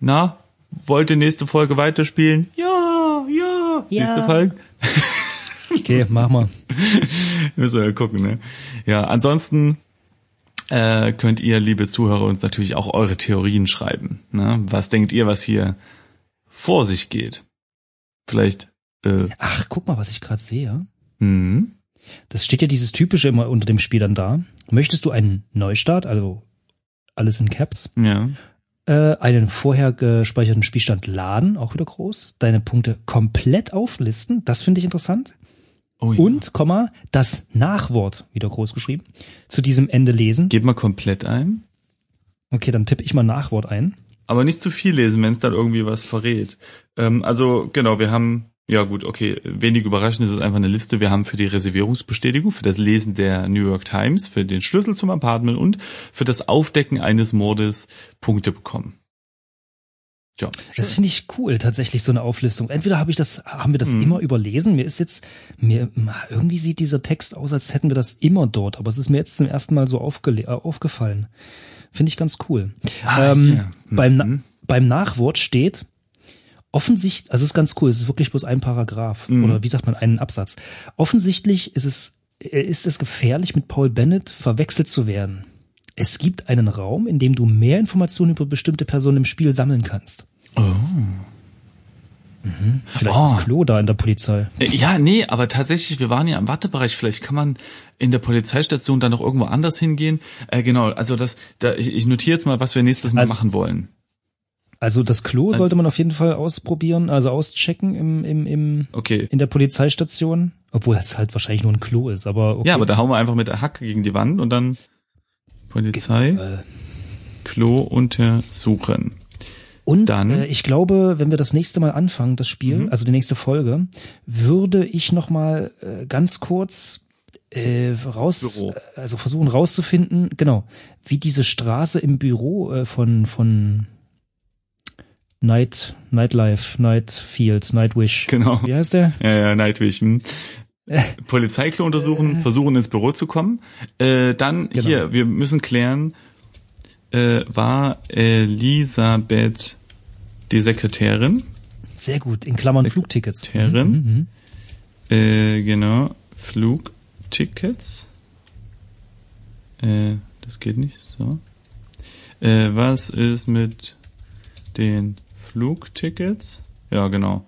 Speaker 2: Na, wollt ihr nächste Folge weiterspielen? Ja, ja.
Speaker 3: Ja.
Speaker 2: Siehst du, Falk? [LAUGHS]
Speaker 3: Okay, mach mal. [LAUGHS]
Speaker 2: Müssen wir ja gucken, ne? Ja, ansonsten äh, könnt ihr, liebe Zuhörer, uns natürlich auch eure Theorien schreiben. Ne? Was denkt ihr, was hier vor sich geht? Vielleicht, äh,
Speaker 3: Ach, guck mal, was ich gerade sehe.
Speaker 2: hm,
Speaker 3: Das steht ja dieses typische immer unter dem Spiel dann da. Möchtest du einen Neustart, also alles in Caps,
Speaker 2: ja.
Speaker 3: äh, einen vorher gespeicherten Spielstand laden, auch wieder groß, deine Punkte komplett auflisten, das finde ich interessant.
Speaker 2: Oh, ja.
Speaker 3: Und, Komma, das Nachwort, wieder groß geschrieben, zu diesem Ende lesen.
Speaker 2: Geht mal komplett ein.
Speaker 3: Okay, dann tippe ich mal Nachwort ein.
Speaker 2: Aber nicht zu viel lesen, wenn es dann irgendwie was verrät. Ähm, also genau, wir haben, ja gut, okay, wenig überraschend ist es einfach eine Liste. Wir haben für die Reservierungsbestätigung, für das Lesen der New York Times, für den Schlüssel zum Apartment und für das Aufdecken eines Mordes Punkte bekommen. Tja,
Speaker 3: Das finde ich cool, tatsächlich so eine Auflistung. Entweder habe ich das, haben wir das
Speaker 2: Mhm.
Speaker 3: immer überlesen. Mir ist jetzt, mir irgendwie sieht dieser Text aus, als hätten wir das immer dort. Aber es ist mir jetzt zum ersten Mal so aufgele äh, aufgefallen. Finde ich ganz cool.
Speaker 2: Ah,
Speaker 3: ähm,
Speaker 2: hier.
Speaker 3: beim, Na
Speaker 2: Mhm.
Speaker 3: beim Nachwort steht offensichtlich, also es ist ganz cool. Es ist wirklich bloß ein Paragraph
Speaker 2: Mhm.
Speaker 3: oder wie sagt man einen Absatz. Offensichtlich ist es äh, ist es gefährlich, mit Paul Bennett verwechselt zu werden. Es gibt einen Raum, in dem du mehr Informationen über bestimmte Personen im Spiel sammeln kannst.
Speaker 2: Oh.
Speaker 3: Mhm. Vielleicht
Speaker 2: Oh.
Speaker 3: ist Klo da in der Polizei.
Speaker 2: Äh, Ja, nee, aber tatsächlich, wir waren ja im Wartebereich. Vielleicht kann man in der Polizeistation dann noch irgendwo anders hingehen. Äh, genau, also das, da, ich, ich notiere jetzt mal, was wir nächstes Mal
Speaker 3: Also-
Speaker 2: machen wollen.
Speaker 3: Also das Klo sollte man auf jeden Fall ausprobieren, also auschecken im, im, im,
Speaker 2: Okay.
Speaker 3: in der Polizeistation. Obwohl es halt wahrscheinlich nur ein Klo ist, aber okay.
Speaker 2: Ja, aber da hauen wir einfach mit der Hacke gegen die Wand und dann Polizei,
Speaker 3: Äh,
Speaker 2: Klo untersuchen.
Speaker 3: Und
Speaker 2: Dann-
Speaker 3: äh, ich glaube, wenn wir das nächste Mal anfangen, das Spiel,
Speaker 2: Mhm.
Speaker 3: also die nächste Folge, würde ich noch mal äh, ganz kurz äh, raus,
Speaker 2: Büro.
Speaker 3: also versuchen rauszufinden, genau, wie diese Straße im Büro äh, von von Night Nightlife, Nightfield, Nightwish.
Speaker 2: Genau.
Speaker 3: Wie heißt der?
Speaker 2: Ja, ja, Nightwish. Hm. [LAUGHS] Polizeiklo untersuchen, versuchen ins Büro zu kommen. Äh, dann
Speaker 3: Genau.
Speaker 2: hier, wir müssen klären, äh, war Elisabeth die Sekretärin?
Speaker 3: Sehr gut, in Klammern Flugtickets.
Speaker 2: Sekretärin.
Speaker 3: Mhm, mhm.
Speaker 2: Äh, genau, Flugtickets. Äh, das geht nicht so. Äh, was ist mit den Flugtickets? Ja, genau.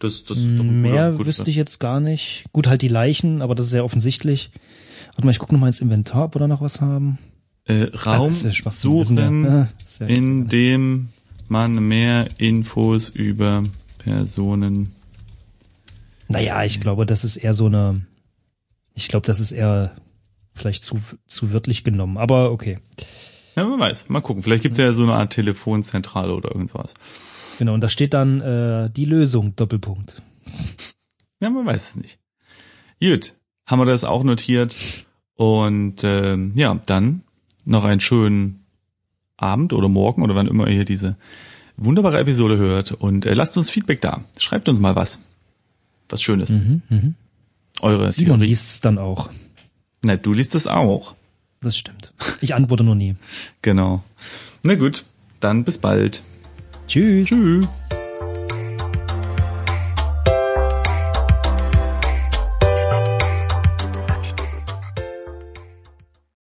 Speaker 2: Das, das ist doch ein
Speaker 3: Mehr
Speaker 2: guter-
Speaker 3: wüsste ich jetzt gar nicht. Gut, halt die Leichen, aber das ist sehr offensichtlich. Warte mal, ich gucke noch mal ins Inventar, ob wir da noch was haben.
Speaker 2: Äh, Raum
Speaker 3: ja sind
Speaker 2: suchen,
Speaker 3: ja- ah, sehr gut.
Speaker 2: in dem man mehr Infos über Personen.
Speaker 3: Naja, ich glaube, das ist eher so eine, ich glaube, das ist eher vielleicht zu, zu wörtlich genommen, aber okay.
Speaker 2: Ja, man weiß. Mal gucken. Vielleicht gibt's ja so eine Art Telefonzentrale oder irgendwas.
Speaker 3: Genau, und da steht dann äh, die Lösung, Doppelpunkt.
Speaker 2: Ja, man weiß es nicht. Gut, haben wir das auch notiert. Und ähm, ja, dann noch einen schönen Abend oder Morgen oder wann immer ihr diese wunderbare Episode hört. Und äh, lasst uns Feedback da. Schreibt uns mal was. Was Schönes.
Speaker 3: Mhm, mhm.
Speaker 2: Eure
Speaker 3: Simon liest es dann auch.
Speaker 2: Na, du liest es auch.
Speaker 3: Das stimmt. Ich antworte nur nie. [LAUGHS]
Speaker 2: Genau. Na gut, dann bis bald.
Speaker 3: Tschüss.
Speaker 2: Tschüss.